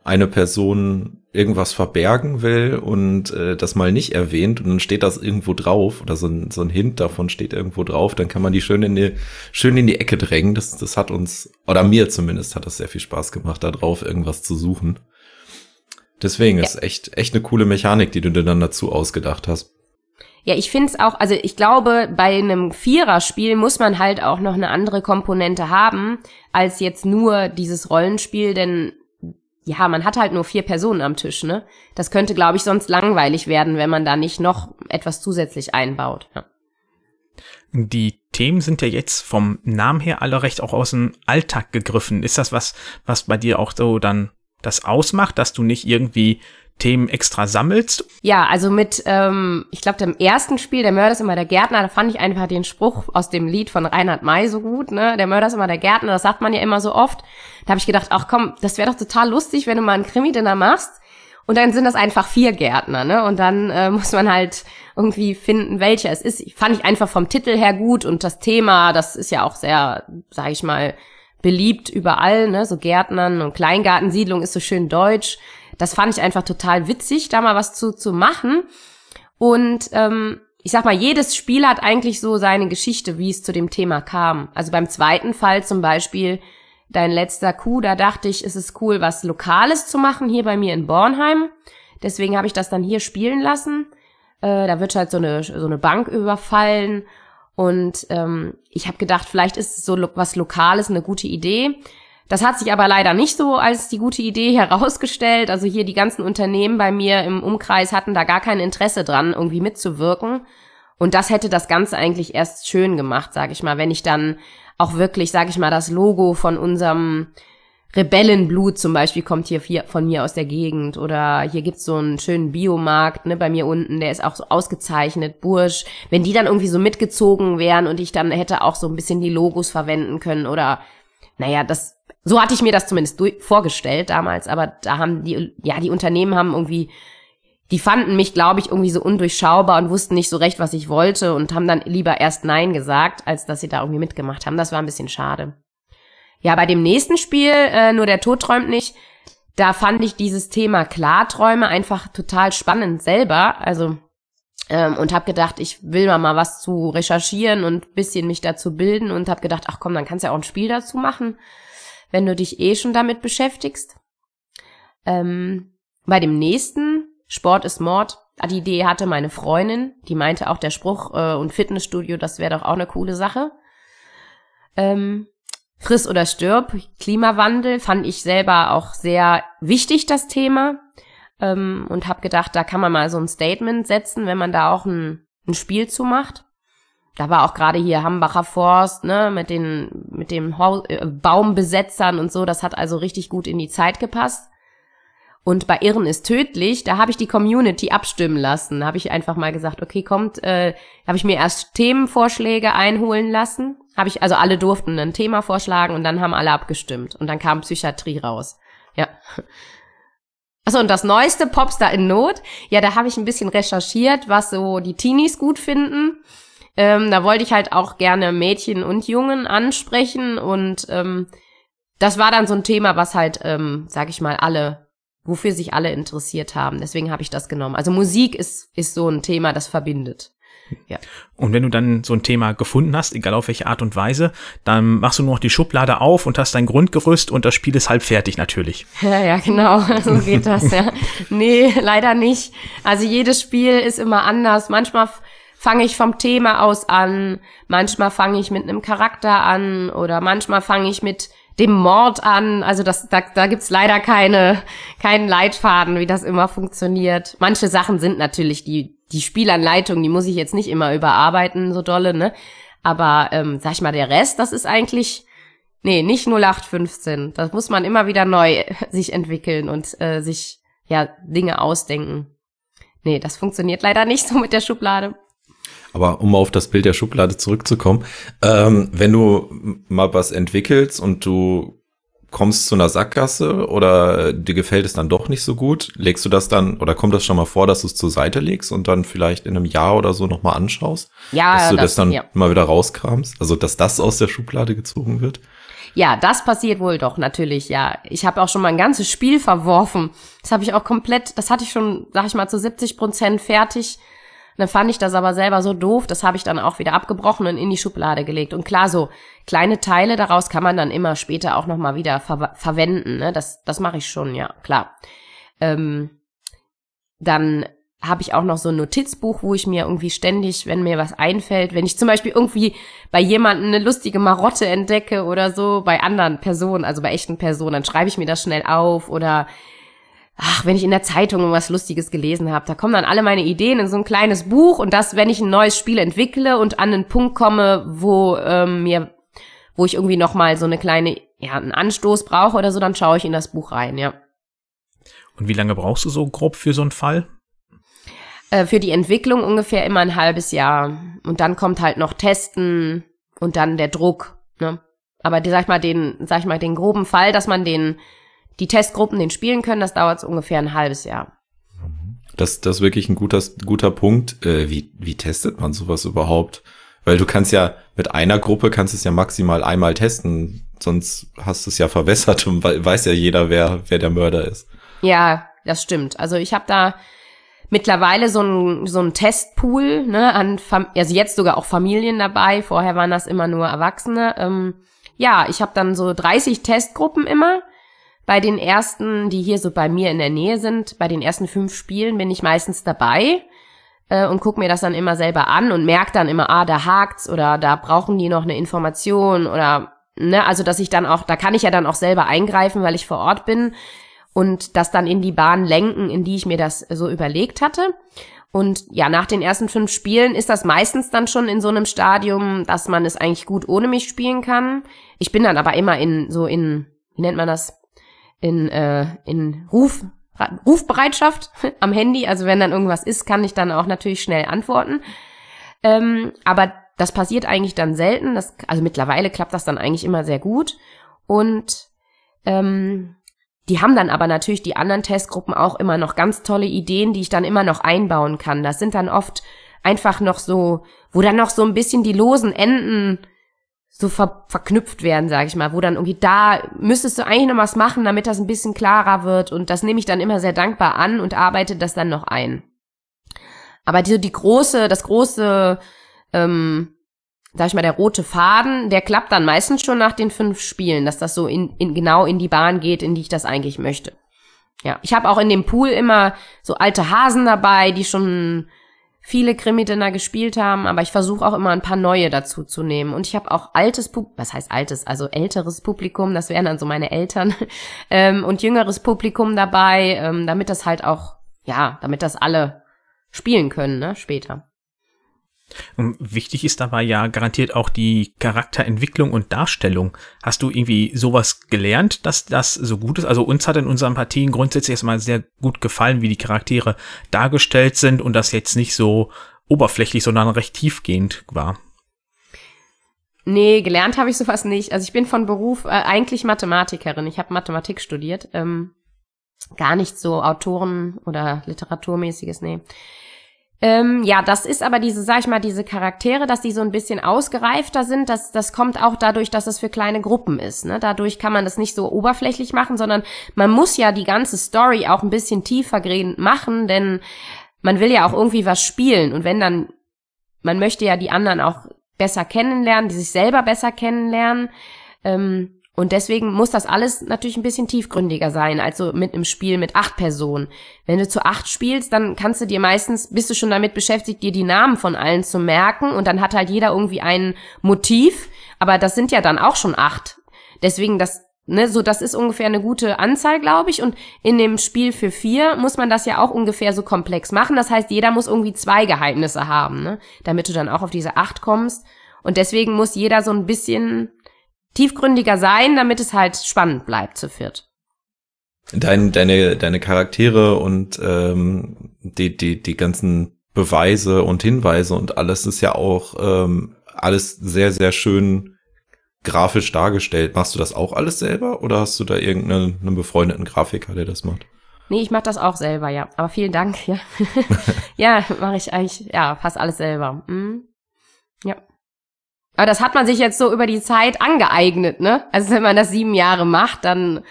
eine Person irgendwas verbergen will und äh, das mal nicht erwähnt und dann steht das irgendwo drauf oder so ein, so ein Hint davon steht irgendwo drauf, dann kann man die schön in die, schön in die Ecke drängen. Das, das hat uns, oder mir zumindest, hat das sehr viel Spaß gemacht, da drauf irgendwas zu suchen. Deswegen ja. ist echt, echt eine coole Mechanik, die du dir dann dazu ausgedacht hast.
Ja, ich finde es auch, also ich glaube, bei einem Viererspiel muss man halt auch noch eine andere Komponente haben, als jetzt nur dieses Rollenspiel, denn ja, man hat halt nur vier Personen am Tisch, ne? Das könnte, glaube ich, sonst langweilig werden, wenn man da nicht noch etwas zusätzlich einbaut. Ja.
Die Themen sind ja jetzt vom Namen her alle recht auch aus dem Alltag gegriffen. Ist das was, was bei dir auch so dann das ausmacht, dass du nicht irgendwie Themen extra sammelst?
Ja, also mit, ähm, ich glaube, dem ersten Spiel, der Mörder ist immer der Gärtner, da fand ich einfach den Spruch aus dem Lied von Reinhard May so gut, ne? Der Mörder ist immer der Gärtner, das sagt man ja immer so oft. Da habe ich gedacht, ach komm, das wäre doch total lustig, wenn du mal einen Krimi-Dinner machst. Und dann sind das einfach vier Gärtner, ne? Und dann äh, muss man halt irgendwie finden, welcher es ist. Fand ich einfach vom Titel her gut und das Thema, das ist ja auch sehr, sag ich mal, beliebt überall, ne? So Gärtnern und Kleingartensiedlung ist so schön deutsch das fand ich einfach total witzig, da mal was zu, zu machen. Und ähm, ich sag mal, jedes Spiel hat eigentlich so seine Geschichte, wie es zu dem Thema kam. Also beim zweiten Fall zum Beispiel, dein letzter Coup, da dachte ich, es ist cool, was Lokales zu machen, hier bei mir in Bornheim. Deswegen habe ich das dann hier spielen lassen. Äh, da wird halt so eine, so eine Bank überfallen. Und ähm, ich habe gedacht, vielleicht ist so was Lokales eine gute Idee. Das hat sich aber leider nicht so als die gute Idee herausgestellt. Also hier die ganzen Unternehmen bei mir im Umkreis hatten da gar kein Interesse dran, irgendwie mitzuwirken. Und das hätte das Ganze eigentlich erst schön gemacht, sage ich mal, wenn ich dann auch wirklich, sage ich mal, das Logo von unserem Rebellenblut zum Beispiel kommt hier von mir aus der Gegend oder hier gibt's so einen schönen Biomarkt, ne, bei mir unten, der ist auch so ausgezeichnet, Bursch. Wenn die dann irgendwie so mitgezogen wären und ich dann hätte auch so ein bisschen die Logos verwenden können oder, naja, das so hatte ich mir das zumindest vorgestellt damals, aber da haben die, ja, die Unternehmen haben irgendwie, die fanden mich, glaube ich, irgendwie so undurchschaubar und wussten nicht so recht, was ich wollte und haben dann lieber erst Nein gesagt, als dass sie da irgendwie mitgemacht haben. Das war ein bisschen schade. Ja, bei dem nächsten Spiel, äh, nur der Tod träumt nicht, da fand ich dieses Thema Klarträume einfach total spannend selber. Also ähm, und habe gedacht, ich will mal, mal was zu recherchieren und bisschen mich dazu bilden und habe gedacht, ach komm, dann kannst du ja auch ein Spiel dazu machen wenn du dich eh schon damit beschäftigst. Ähm, bei dem nächsten, Sport ist Mord, ah, die Idee hatte meine Freundin, die meinte auch der Spruch äh, und Fitnessstudio, das wäre doch auch eine coole Sache. Ähm, Friss oder stirb, Klimawandel fand ich selber auch sehr wichtig, das Thema. Ähm, und habe gedacht, da kann man mal so ein Statement setzen, wenn man da auch ein, ein Spiel zu macht da war auch gerade hier Hambacher Forst, ne, mit den, mit dem Haus, äh, Baumbesetzern und so, das hat also richtig gut in die Zeit gepasst. Und bei Irren ist tödlich, da habe ich die Community abstimmen lassen. Habe ich einfach mal gesagt, okay, kommt, äh, habe ich mir erst Themenvorschläge einholen lassen. Habe ich, also alle durften ein Thema vorschlagen und dann haben alle abgestimmt. Und dann kam Psychiatrie raus. Ja. Achso, und das neueste Popstar in Not, ja, da habe ich ein bisschen recherchiert, was so die Teenies gut finden. Ähm, da wollte ich halt auch gerne Mädchen und Jungen ansprechen und ähm, das war dann so ein Thema, was halt, ähm, sag ich mal, alle, wofür sich alle interessiert haben. Deswegen habe ich das genommen. Also Musik ist, ist so ein Thema, das verbindet. Ja.
Und wenn du dann so ein Thema gefunden hast, egal auf welche Art und Weise, dann machst du nur noch die Schublade auf und hast dein Grundgerüst und das Spiel ist halb fertig natürlich.
Ja, ja, genau. So geht das, ja. Nee, leider nicht. Also jedes Spiel ist immer anders. Manchmal fange ich vom Thema aus an, manchmal fange ich mit einem Charakter an oder manchmal fange ich mit dem Mord an. Also das, da, da gibt's leider keine, keinen Leitfaden, wie das immer funktioniert. Manche Sachen sind natürlich die, die Spielanleitung, die muss ich jetzt nicht immer überarbeiten, so dolle, ne? Aber ähm, sag ich mal, der Rest, das ist eigentlich Nee, nicht 0815. Das muss man immer wieder neu sich entwickeln und äh, sich ja Dinge ausdenken. Nee, das funktioniert leider nicht so mit der Schublade.
Aber um auf das Bild der Schublade zurückzukommen, ähm, wenn du mal was entwickelst und du kommst zu einer Sackgasse oder dir gefällt es dann doch nicht so gut, legst du das dann oder kommt das schon mal vor, dass du es zur Seite legst und dann vielleicht in einem Jahr oder so nochmal anschaust?
Ja,
dass du das,
das
dann
ja.
mal wieder rauskramst? Also, dass das aus der Schublade gezogen wird?
Ja, das passiert wohl doch natürlich, ja. Ich habe auch schon mal ein ganzes Spiel verworfen. Das habe ich auch komplett, das hatte ich schon, sag ich mal, zu 70 Prozent fertig. Dann fand ich das aber selber so doof, das habe ich dann auch wieder abgebrochen und in die Schublade gelegt. Und klar, so kleine Teile daraus kann man dann immer später auch nochmal wieder ver verwenden. Ne? Das, das mache ich schon, ja, klar. Ähm, dann habe ich auch noch so ein Notizbuch, wo ich mir irgendwie ständig, wenn mir was einfällt, wenn ich zum Beispiel irgendwie bei jemandem eine lustige Marotte entdecke oder so, bei anderen Personen, also bei echten Personen, dann schreibe ich mir das schnell auf oder ach, wenn ich in der Zeitung irgendwas Lustiges gelesen habe, da kommen dann alle meine Ideen in so ein kleines Buch und das, wenn ich ein neues Spiel entwickle und an einen Punkt komme, wo ähm, mir, wo ich irgendwie noch mal so eine kleine, ja, einen Anstoß brauche oder so, dann schaue ich in das Buch rein, ja.
Und wie lange brauchst du so grob für so einen Fall?
Äh, für die Entwicklung ungefähr immer ein halbes Jahr. Und dann kommt halt noch Testen und dann der Druck. Ne? Aber die, sag ich mal, den, sag ich mal, den groben Fall, dass man den, die Testgruppen den spielen können, das dauert so ungefähr ein halbes Jahr.
Das, das ist wirklich ein guter, guter Punkt. Äh, wie, wie testet man sowas überhaupt? Weil du kannst ja mit einer Gruppe kannst es ja maximal einmal testen, sonst hast du es ja verwässert und weiß ja jeder, wer, wer der Mörder ist.
Ja, das stimmt. Also ich habe da mittlerweile so ein so ein Testpool, ne, an Fam also jetzt sogar auch Familien dabei. Vorher waren das immer nur Erwachsene. Ähm, ja, ich habe dann so 30 Testgruppen immer. Bei den ersten, die hier so bei mir in der Nähe sind, bei den ersten fünf Spielen bin ich meistens dabei äh, und guck mir das dann immer selber an und merke dann immer, ah, da hakt's oder da brauchen die noch eine Information oder ne, also dass ich dann auch, da kann ich ja dann auch selber eingreifen, weil ich vor Ort bin und das dann in die Bahn lenken, in die ich mir das so überlegt hatte. Und ja, nach den ersten fünf Spielen ist das meistens dann schon in so einem Stadium, dass man es eigentlich gut ohne mich spielen kann. Ich bin dann aber immer in so in, wie nennt man das? In, äh, in Ruf, Rufbereitschaft am Handy. Also wenn dann irgendwas ist, kann ich dann auch natürlich schnell antworten. Ähm, aber das passiert eigentlich dann selten. Das, also mittlerweile klappt das dann eigentlich immer sehr gut. Und ähm, die haben dann aber natürlich die anderen Testgruppen auch immer noch ganz tolle Ideen, die ich dann immer noch einbauen kann. Das sind dann oft einfach noch so, wo dann noch so ein bisschen die losen Enden so ver verknüpft werden, sage ich mal, wo dann irgendwie da müsstest du eigentlich noch was machen, damit das ein bisschen klarer wird und das nehme ich dann immer sehr dankbar an und arbeite das dann noch ein. Aber die, die große, das große, ähm, sag ich mal, der rote Faden, der klappt dann meistens schon nach den fünf Spielen, dass das so in, in genau in die Bahn geht, in die ich das eigentlich möchte. Ja, ich habe auch in dem Pool immer so alte Hasen dabei, die schon viele Krimi-Dinner gespielt haben, aber ich versuche auch immer ein paar neue dazu zu nehmen. Und ich habe auch altes Publikum, was heißt altes, also älteres Publikum, das wären dann so meine Eltern, ähm, und jüngeres Publikum dabei, ähm, damit das halt auch, ja, damit das alle spielen können, ne, später.
Und wichtig ist dabei ja garantiert auch die Charakterentwicklung und Darstellung. Hast du irgendwie sowas gelernt, dass das so gut ist? Also uns hat in unseren Partien grundsätzlich erstmal sehr gut gefallen, wie die Charaktere dargestellt sind und das jetzt nicht so oberflächlich, sondern recht tiefgehend war.
Nee, gelernt habe ich sowas nicht. Also ich bin von Beruf äh, eigentlich Mathematikerin. Ich habe Mathematik studiert. Ähm, gar nicht so Autoren- oder Literaturmäßiges, nee. Ähm, ja, das ist aber diese, sag ich mal, diese Charaktere, dass die so ein bisschen ausgereifter sind, das, das kommt auch dadurch, dass es für kleine Gruppen ist. Ne? Dadurch kann man das nicht so oberflächlich machen, sondern man muss ja die ganze Story auch ein bisschen tiefergehend machen, denn man will ja auch irgendwie was spielen. Und wenn dann, man möchte ja die anderen auch besser kennenlernen, die sich selber besser kennenlernen. Ähm, und deswegen muss das alles natürlich ein bisschen tiefgründiger sein, also mit einem Spiel mit acht Personen. Wenn du zu acht spielst, dann kannst du dir meistens, bist du schon damit beschäftigt, dir die Namen von allen zu merken und dann hat halt jeder irgendwie ein Motiv, aber das sind ja dann auch schon acht. Deswegen das, ne, so das ist ungefähr eine gute Anzahl, glaube ich. Und in dem Spiel für vier muss man das ja auch ungefähr so komplex machen. Das heißt, jeder muss irgendwie zwei Geheimnisse haben, ne, damit du dann auch auf diese acht kommst. Und deswegen muss jeder so ein bisschen tiefgründiger sein, damit es halt spannend bleibt zu viert.
Dein, deine, deine Charaktere und ähm, die, die, die ganzen Beweise und Hinweise und alles ist ja auch ähm, alles sehr, sehr schön grafisch dargestellt. Machst du das auch alles selber oder hast du da irgendeinen einen befreundeten Grafiker, der das macht?
Nee, ich mache das auch selber, ja. Aber vielen Dank, ja. ja, mache ich eigentlich, ja, fast alles selber. Mhm. Ja. Aber das hat man sich jetzt so über die Zeit angeeignet, ne? Also wenn man das sieben Jahre macht, dann,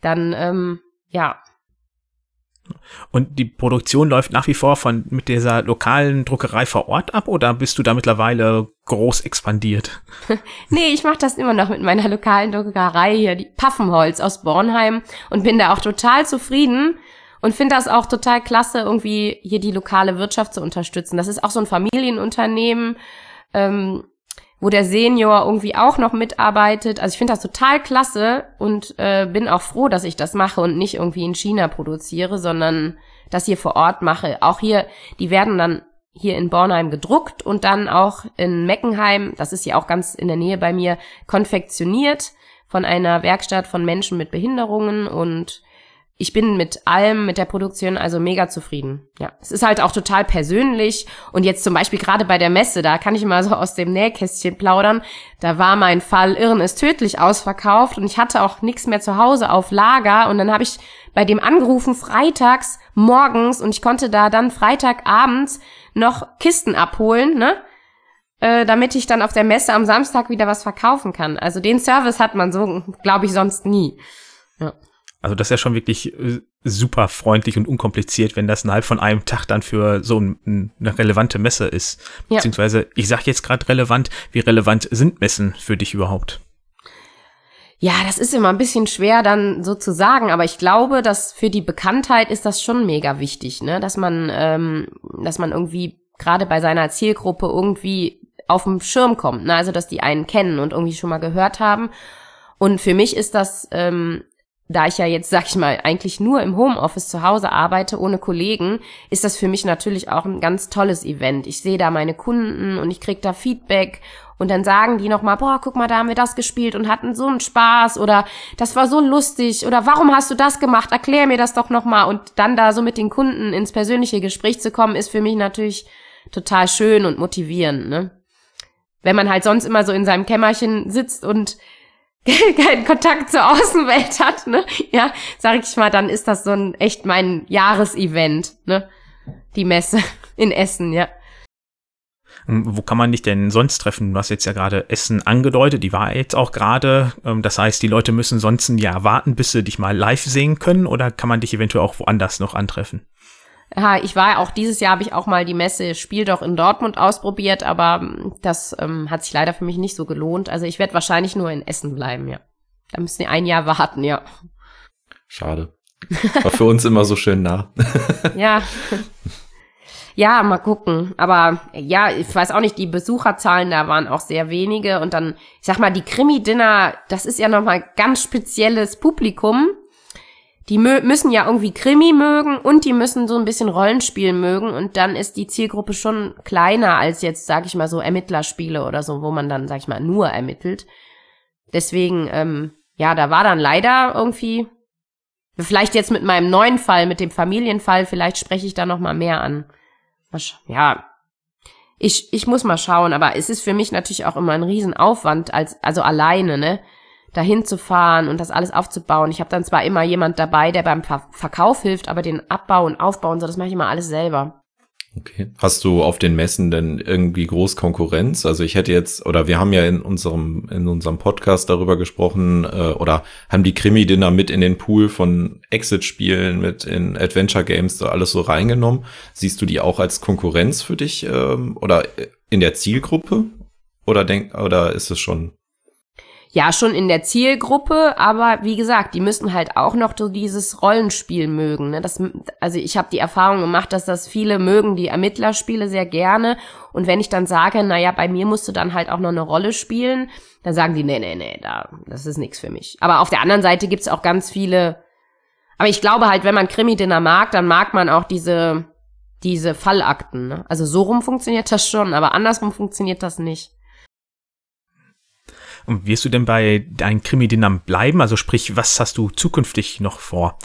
dann, ähm, ja,
und die Produktion läuft nach wie vor von mit dieser lokalen Druckerei vor Ort ab oder bist du da mittlerweile groß expandiert?
nee, ich mache das immer noch mit meiner lokalen Druckerei hier, die Paffenholz aus Bornheim und bin da auch total zufrieden und finde das auch total klasse, irgendwie hier die lokale Wirtschaft zu unterstützen. Das ist auch so ein Familienunternehmen. Ähm, wo der Senior irgendwie auch noch mitarbeitet. Also ich finde das total klasse und äh, bin auch froh, dass ich das mache und nicht irgendwie in China produziere, sondern das hier vor Ort mache. Auch hier, die werden dann hier in Bornheim gedruckt und dann auch in Meckenheim, das ist ja auch ganz in der Nähe bei mir, konfektioniert von einer Werkstatt von Menschen mit Behinderungen und ich bin mit allem, mit der Produktion also mega zufrieden. Ja, es ist halt auch total persönlich. Und jetzt zum Beispiel gerade bei der Messe, da kann ich mal so aus dem Nähkästchen plaudern. Da war mein Fall Irren ist tödlich ausverkauft und ich hatte auch nichts mehr zu Hause auf Lager. Und dann habe ich bei dem angerufen freitags morgens und ich konnte da dann Freitagabends noch Kisten abholen, ne? Äh, damit ich dann auf der Messe am Samstag wieder was verkaufen kann. Also den Service hat man so, glaube ich, sonst nie. Ja.
Also das ist ja schon wirklich äh, super freundlich und unkompliziert, wenn das innerhalb von einem Tag dann für so ein, eine relevante Messe ist. Ja. Beziehungsweise, ich sage jetzt gerade relevant, wie relevant sind Messen für dich überhaupt?
Ja, das ist immer ein bisschen schwer dann so zu sagen, aber ich glaube, dass für die Bekanntheit ist das schon mega wichtig, ne? Dass man, ähm, dass man irgendwie gerade bei seiner Zielgruppe irgendwie auf dem Schirm kommt, ne? Also dass die einen kennen und irgendwie schon mal gehört haben. Und für mich ist das ähm, da ich ja jetzt, sag ich mal, eigentlich nur im Homeoffice zu Hause arbeite, ohne Kollegen, ist das für mich natürlich auch ein ganz tolles Event. Ich sehe da meine Kunden und ich krieg da Feedback und dann sagen die nochmal, boah, guck mal, da haben wir das gespielt und hatten so einen Spaß oder das war so lustig oder warum hast du das gemacht? Erklär mir das doch nochmal und dann da so mit den Kunden ins persönliche Gespräch zu kommen, ist für mich natürlich total schön und motivierend, ne? Wenn man halt sonst immer so in seinem Kämmerchen sitzt und keinen Kontakt zur Außenwelt hat, ne? Ja, sag ich mal, dann ist das so ein echt mein Jahresevent, ne? Die Messe in Essen, ja.
Ähm, wo kann man dich denn sonst treffen? Du hast jetzt ja gerade Essen angedeutet, die war jetzt auch gerade. Ähm, das heißt, die Leute müssen sonst Jahr warten, bis sie dich mal live sehen können oder kann man dich eventuell auch woanders noch antreffen?
Ja, ich war auch dieses Jahr habe ich auch mal die Messe Spiel doch in Dortmund ausprobiert, aber ähm, das ähm, hat sich leider für mich nicht so gelohnt. Also ich werde wahrscheinlich nur in Essen bleiben, ja. Da müssen wir ein Jahr warten, ja.
Schade. War für uns immer so schön nah.
ja. Ja, mal gucken. Aber ja, ich weiß auch nicht, die Besucherzahlen da waren auch sehr wenige. Und dann, ich sag mal, die Krimi-Dinner, das ist ja nochmal ganz spezielles Publikum die müssen ja irgendwie Krimi mögen und die müssen so ein bisschen Rollenspiel mögen und dann ist die Zielgruppe schon kleiner als jetzt, sag ich mal, so Ermittlerspiele oder so, wo man dann, sag ich mal, nur ermittelt. Deswegen, ähm, ja, da war dann leider irgendwie, vielleicht jetzt mit meinem neuen Fall, mit dem Familienfall, vielleicht spreche ich da noch mal mehr an. Ja, ich, ich muss mal schauen, aber es ist für mich natürlich auch immer ein Riesenaufwand, als, also alleine, ne? Dahin zu fahren und das alles aufzubauen. Ich habe dann zwar immer jemand dabei, der beim Ver Verkauf hilft, aber den Abbau und Aufbau und so, das mache ich immer alles selber.
Okay. Hast du auf den Messen denn irgendwie groß Konkurrenz? Also ich hätte jetzt, oder wir haben ja in unserem, in unserem Podcast darüber gesprochen, äh, oder haben die Krimi-Dinner mit in den Pool von Exit-Spielen, mit in Adventure-Games so alles so reingenommen. Siehst du die auch als Konkurrenz für dich ähm, oder in der Zielgruppe? Oder denk, oder ist es schon
ja schon in der Zielgruppe, aber wie gesagt, die müssen halt auch noch so dieses Rollenspiel mögen. Ne? Das, also ich habe die Erfahrung gemacht, dass das viele mögen die Ermittlerspiele sehr gerne. Und wenn ich dann sage, naja, bei mir musst du dann halt auch noch eine Rolle spielen, dann sagen die, nee, nee, nee, da, das ist nichts für mich. Aber auf der anderen Seite gibt's auch ganz viele. Aber ich glaube halt, wenn man Krimi-Dinner mag, dann mag man auch diese, diese Fallakten. Ne? Also so rum funktioniert das schon, aber andersrum funktioniert das nicht.
Und wirst du denn bei deinen Krimi-Dinnern bleiben? Also sprich, was hast du zukünftig noch vor?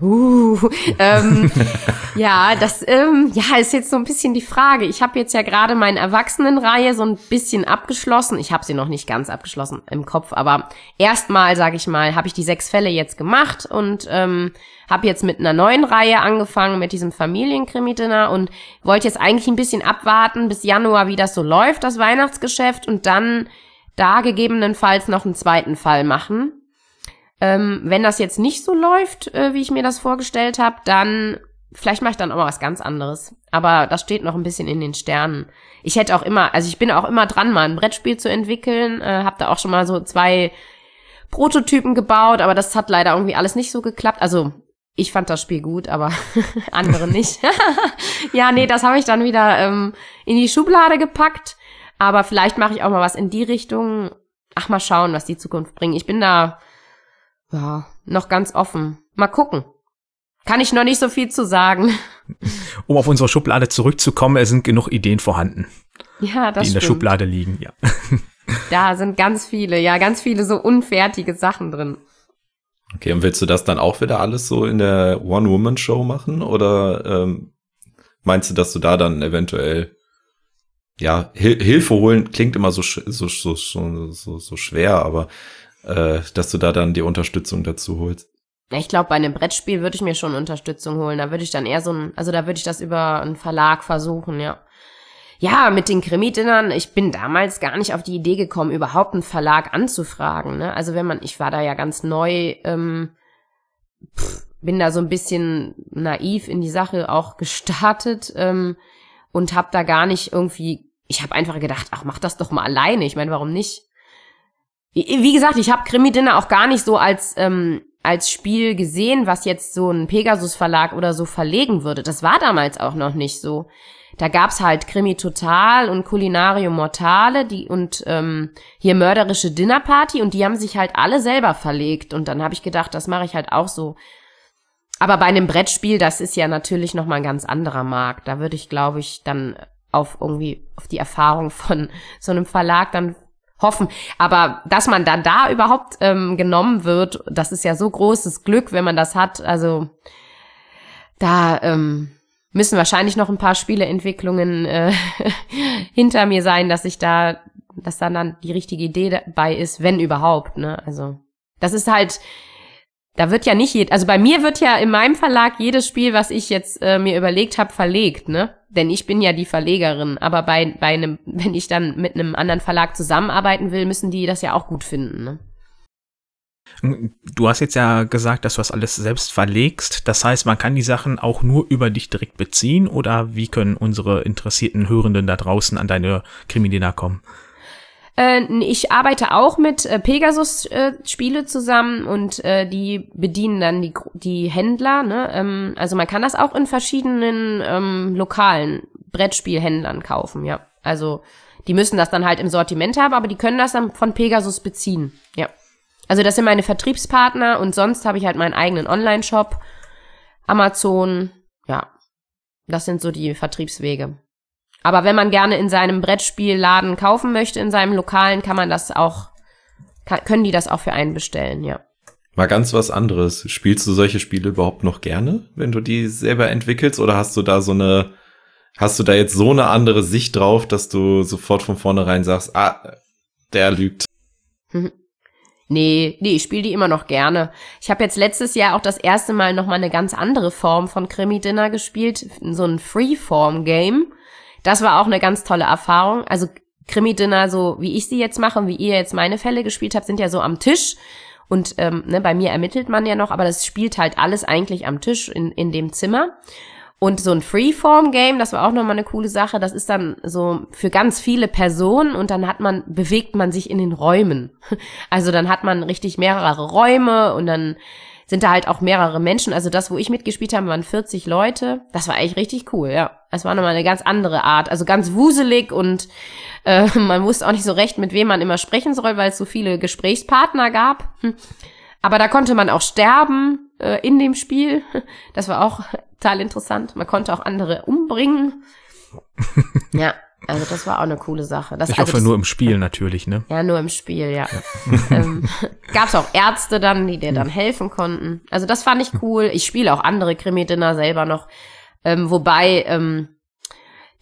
Uh, ähm, ja, das ähm, ja ist jetzt so ein bisschen die Frage. Ich habe jetzt ja gerade meine Erwachsenenreihe so ein bisschen abgeschlossen. Ich habe sie noch nicht ganz abgeschlossen im Kopf, aber erstmal, sage ich mal, habe ich die sechs Fälle jetzt gemacht und ähm, habe jetzt mit einer neuen Reihe angefangen mit diesem Familienkrimi-Dinner und wollte jetzt eigentlich ein bisschen abwarten bis Januar, wie das so läuft, das Weihnachtsgeschäft und dann da gegebenenfalls noch einen zweiten Fall machen ähm, wenn das jetzt nicht so läuft, äh, wie ich mir das vorgestellt habe, dann vielleicht mache ich dann auch mal was ganz anderes. Aber das steht noch ein bisschen in den Sternen. Ich hätte auch immer, also ich bin auch immer dran, mal ein Brettspiel zu entwickeln. Äh, habe da auch schon mal so zwei Prototypen gebaut, aber das hat leider irgendwie alles nicht so geklappt. Also ich fand das Spiel gut, aber andere nicht. ja, nee, das habe ich dann wieder ähm, in die Schublade gepackt. Aber vielleicht mache ich auch mal was in die Richtung. Ach, mal schauen, was die Zukunft bringt. Ich bin da ja, noch ganz offen. Mal gucken. Kann ich noch nicht so viel zu sagen.
Um auf unsere Schublade zurückzukommen, es sind genug Ideen vorhanden.
Ja, das
Die in der. Schublade liegen, ja.
Da sind ganz viele, ja, ganz viele so unfertige Sachen drin.
Okay, und willst du das dann auch wieder alles so in der One-Woman-Show machen? Oder ähm, meinst du, dass du da dann eventuell ja, Hil Hilfe holen klingt immer so, so, so, so, so schwer, aber äh, dass du da dann die Unterstützung dazu holst.
Ich glaube, bei einem Brettspiel würde ich mir schon Unterstützung holen. Da würde ich dann eher so ein, also da würde ich das über einen Verlag versuchen, ja. Ja, mit den Krimi-Dinnern, ich bin damals gar nicht auf die Idee gekommen, überhaupt einen Verlag anzufragen. Ne? Also wenn man, ich war da ja ganz neu, ähm, pff, bin da so ein bisschen naiv in die Sache auch gestartet ähm, und habe da gar nicht irgendwie, ich habe einfach gedacht, ach, mach das doch mal alleine. Ich meine, warum nicht? Wie gesagt, ich habe Krimi-Dinner auch gar nicht so als ähm, als Spiel gesehen, was jetzt so ein Pegasus-Verlag oder so verlegen würde. Das war damals auch noch nicht so. Da gab's halt Krimi Total und Culinario Mortale die und ähm, hier mörderische Dinnerparty und die haben sich halt alle selber verlegt und dann habe ich gedacht, das mache ich halt auch so. Aber bei einem Brettspiel, das ist ja natürlich noch mal ein ganz anderer Markt. Da würde ich, glaube ich, dann auf irgendwie auf die Erfahrung von so einem Verlag dann hoffen. Aber dass man dann da überhaupt ähm, genommen wird, das ist ja so großes Glück, wenn man das hat. Also da ähm, müssen wahrscheinlich noch ein paar Spieleentwicklungen äh, hinter mir sein, dass ich da, dass dann dann die richtige Idee dabei ist, wenn überhaupt. Ne? Also das ist halt, da wird ja nicht, jed also bei mir wird ja in meinem Verlag jedes Spiel, was ich jetzt äh, mir überlegt habe, verlegt, ne? Denn ich bin ja die Verlegerin. Aber bei, bei einem, wenn ich dann mit einem anderen Verlag zusammenarbeiten will, müssen die das ja auch gut finden, ne?
Du hast jetzt ja gesagt, dass du das alles selbst verlegst. Das heißt, man kann die Sachen auch nur über dich direkt beziehen oder wie können unsere interessierten Hörenden da draußen an deine Krimi-Dinner kommen?
Äh, ich arbeite auch mit äh, Pegasus-Spiele zusammen und äh, die bedienen dann die, die Händler. Ne? Ähm, also man kann das auch in verschiedenen ähm, lokalen Brettspielhändlern kaufen, ja. Also die müssen das dann halt im Sortiment haben, aber die können das dann von Pegasus beziehen, ja. Also das sind meine Vertriebspartner und sonst habe ich halt meinen eigenen Online-Shop, Amazon, ja. Das sind so die Vertriebswege. Aber wenn man gerne in seinem Brettspielladen kaufen möchte, in seinem Lokalen, kann man das auch, kann, können die das auch für einen bestellen, ja.
Mal ganz was anderes. Spielst du solche Spiele überhaupt noch gerne, wenn du die selber entwickelst? Oder hast du da so eine, hast du da jetzt so eine andere Sicht drauf, dass du sofort von vornherein sagst, ah, der lügt?
Nee, nee, ich spiele die immer noch gerne. Ich habe jetzt letztes Jahr auch das erste Mal noch mal eine ganz andere Form von Krimi-Dinner gespielt, so ein Freeform-Game. Das war auch eine ganz tolle Erfahrung. Also Krimi-Dinner, so wie ich sie jetzt mache und wie ihr jetzt meine Fälle gespielt habt, sind ja so am Tisch. Und ähm, ne, bei mir ermittelt man ja noch, aber das spielt halt alles eigentlich am Tisch in, in dem Zimmer. Und so ein Freeform-Game, das war auch nochmal eine coole Sache. Das ist dann so für ganz viele Personen und dann hat man, bewegt man sich in den Räumen. Also dann hat man richtig mehrere Räume und dann sind da halt auch mehrere Menschen. Also das, wo ich mitgespielt habe, waren 40 Leute. Das war eigentlich richtig cool, ja. Es war nochmal eine ganz andere Art. Also ganz wuselig und äh, man wusste auch nicht so recht, mit wem man immer sprechen soll, weil es so viele Gesprächspartner gab. Hm. Aber da konnte man auch sterben äh, in dem Spiel. Das war auch total interessant. Man konnte auch andere umbringen. ja, Also das war auch eine coole Sache. Das,
ich
also
hoffe
das,
nur im Spiel natürlich, ne?
Ja, nur im Spiel, ja. ähm, Gab es auch Ärzte dann, die dir dann helfen konnten. Also das fand ich cool. Ich spiele auch andere Krimi-Dinner selber noch. Ähm, wobei, ähm,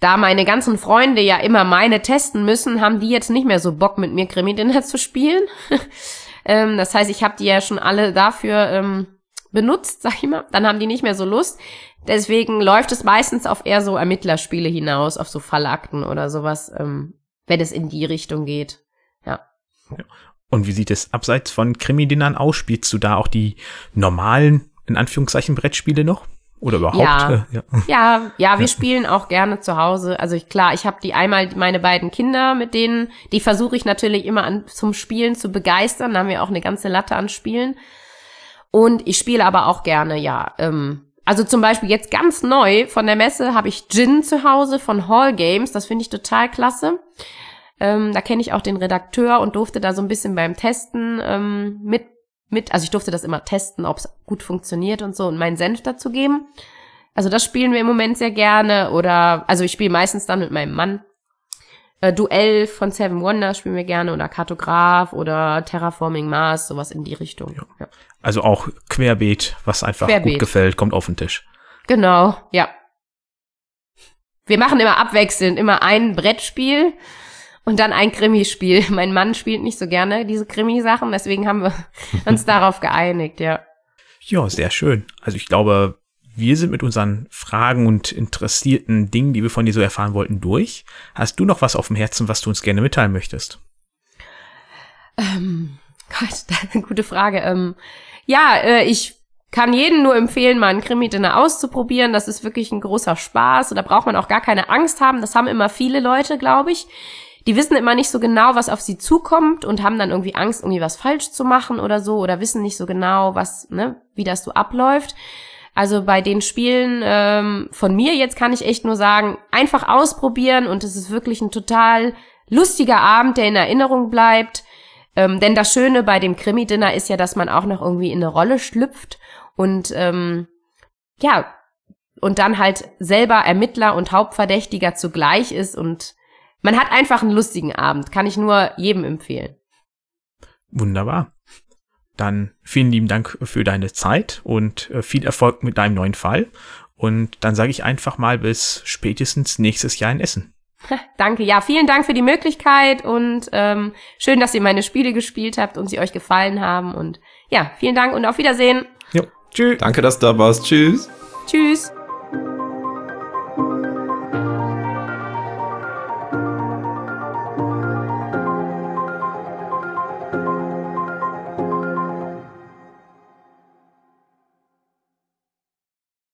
da meine ganzen Freunde ja immer meine testen müssen, haben die jetzt nicht mehr so Bock, mit mir Krimi-Dinner zu spielen. ähm, das heißt, ich habe die ja schon alle dafür ähm, benutzt, sag ich mal. Dann haben die nicht mehr so Lust. Deswegen läuft es meistens auf eher so Ermittlerspiele hinaus, auf so Fallakten oder sowas, ähm, wenn es in die Richtung geht. Ja.
Und wie sieht es abseits von Krimi-Dinnern aus? Spielst du da auch die normalen, in Anführungszeichen, Brettspiele noch? Oder überhaupt?
Ja.
Äh, ja.
Ja, ja, wir spielen auch gerne zu Hause. Also ich, klar, ich habe die einmal meine beiden Kinder, mit denen, die versuche ich natürlich immer an, zum Spielen zu begeistern. Da haben wir auch eine ganze Latte an Spielen. Und ich spiele aber auch gerne, ja. Ähm, also zum Beispiel jetzt ganz neu von der Messe habe ich Gin zu Hause von Hall Games. Das finde ich total klasse. Ähm, da kenne ich auch den Redakteur und durfte da so ein bisschen beim Testen ähm, mit mit, also ich durfte das immer testen, ob es gut funktioniert und so und meinen Senf dazu geben. Also das spielen wir im Moment sehr gerne oder, also ich spiele meistens dann mit meinem Mann. Äh, Duell von Seven Wonders spielen wir gerne oder Kartograph oder Terraforming Mars, sowas in die Richtung.
Ja.
Ja.
Also auch Querbeet, was einfach
Querbeet.
gut gefällt, kommt auf den Tisch.
Genau, ja. Wir machen immer abwechselnd, immer ein Brettspiel und dann ein Krimispiel. Mein Mann spielt nicht so gerne diese Krimi-Sachen, deswegen haben wir uns darauf geeinigt, ja.
Ja, sehr schön. Also ich glaube, wir sind mit unseren Fragen und interessierten Dingen, die wir von dir so erfahren wollten, durch. Hast du noch was auf dem Herzen, was du uns gerne mitteilen möchtest?
Ähm, Gott, gute Frage. Ähm, ja, äh, ich kann jedem nur empfehlen, mal einen Krimi-Dinner auszuprobieren. Das ist wirklich ein großer Spaß. Und da braucht man auch gar keine Angst haben. Das haben immer viele Leute, glaube ich. Die wissen immer nicht so genau, was auf sie zukommt und haben dann irgendwie Angst, irgendwie was falsch zu machen oder so oder wissen nicht so genau, was, ne, wie das so abläuft. Also bei den Spielen ähm, von mir jetzt kann ich echt nur sagen, einfach ausprobieren und es ist wirklich ein total lustiger Abend, der in Erinnerung bleibt. Ähm, denn das Schöne bei dem Krimi-Dinner ist ja, dass man auch noch irgendwie in eine Rolle schlüpft und ähm, ja, und dann halt selber Ermittler und Hauptverdächtiger zugleich ist und man hat einfach einen lustigen Abend. Kann ich nur jedem empfehlen.
Wunderbar. Dann vielen lieben Dank für deine Zeit und äh, viel Erfolg mit deinem neuen Fall. Und dann sage ich einfach mal bis spätestens nächstes Jahr in Essen.
Danke, ja, vielen Dank für die Möglichkeit und ähm, schön, dass ihr meine Spiele gespielt habt und sie euch gefallen haben. Und ja, vielen Dank und auf Wiedersehen.
Jo, tschüss.
Danke, dass du da warst. Tschüss.
Tschüss.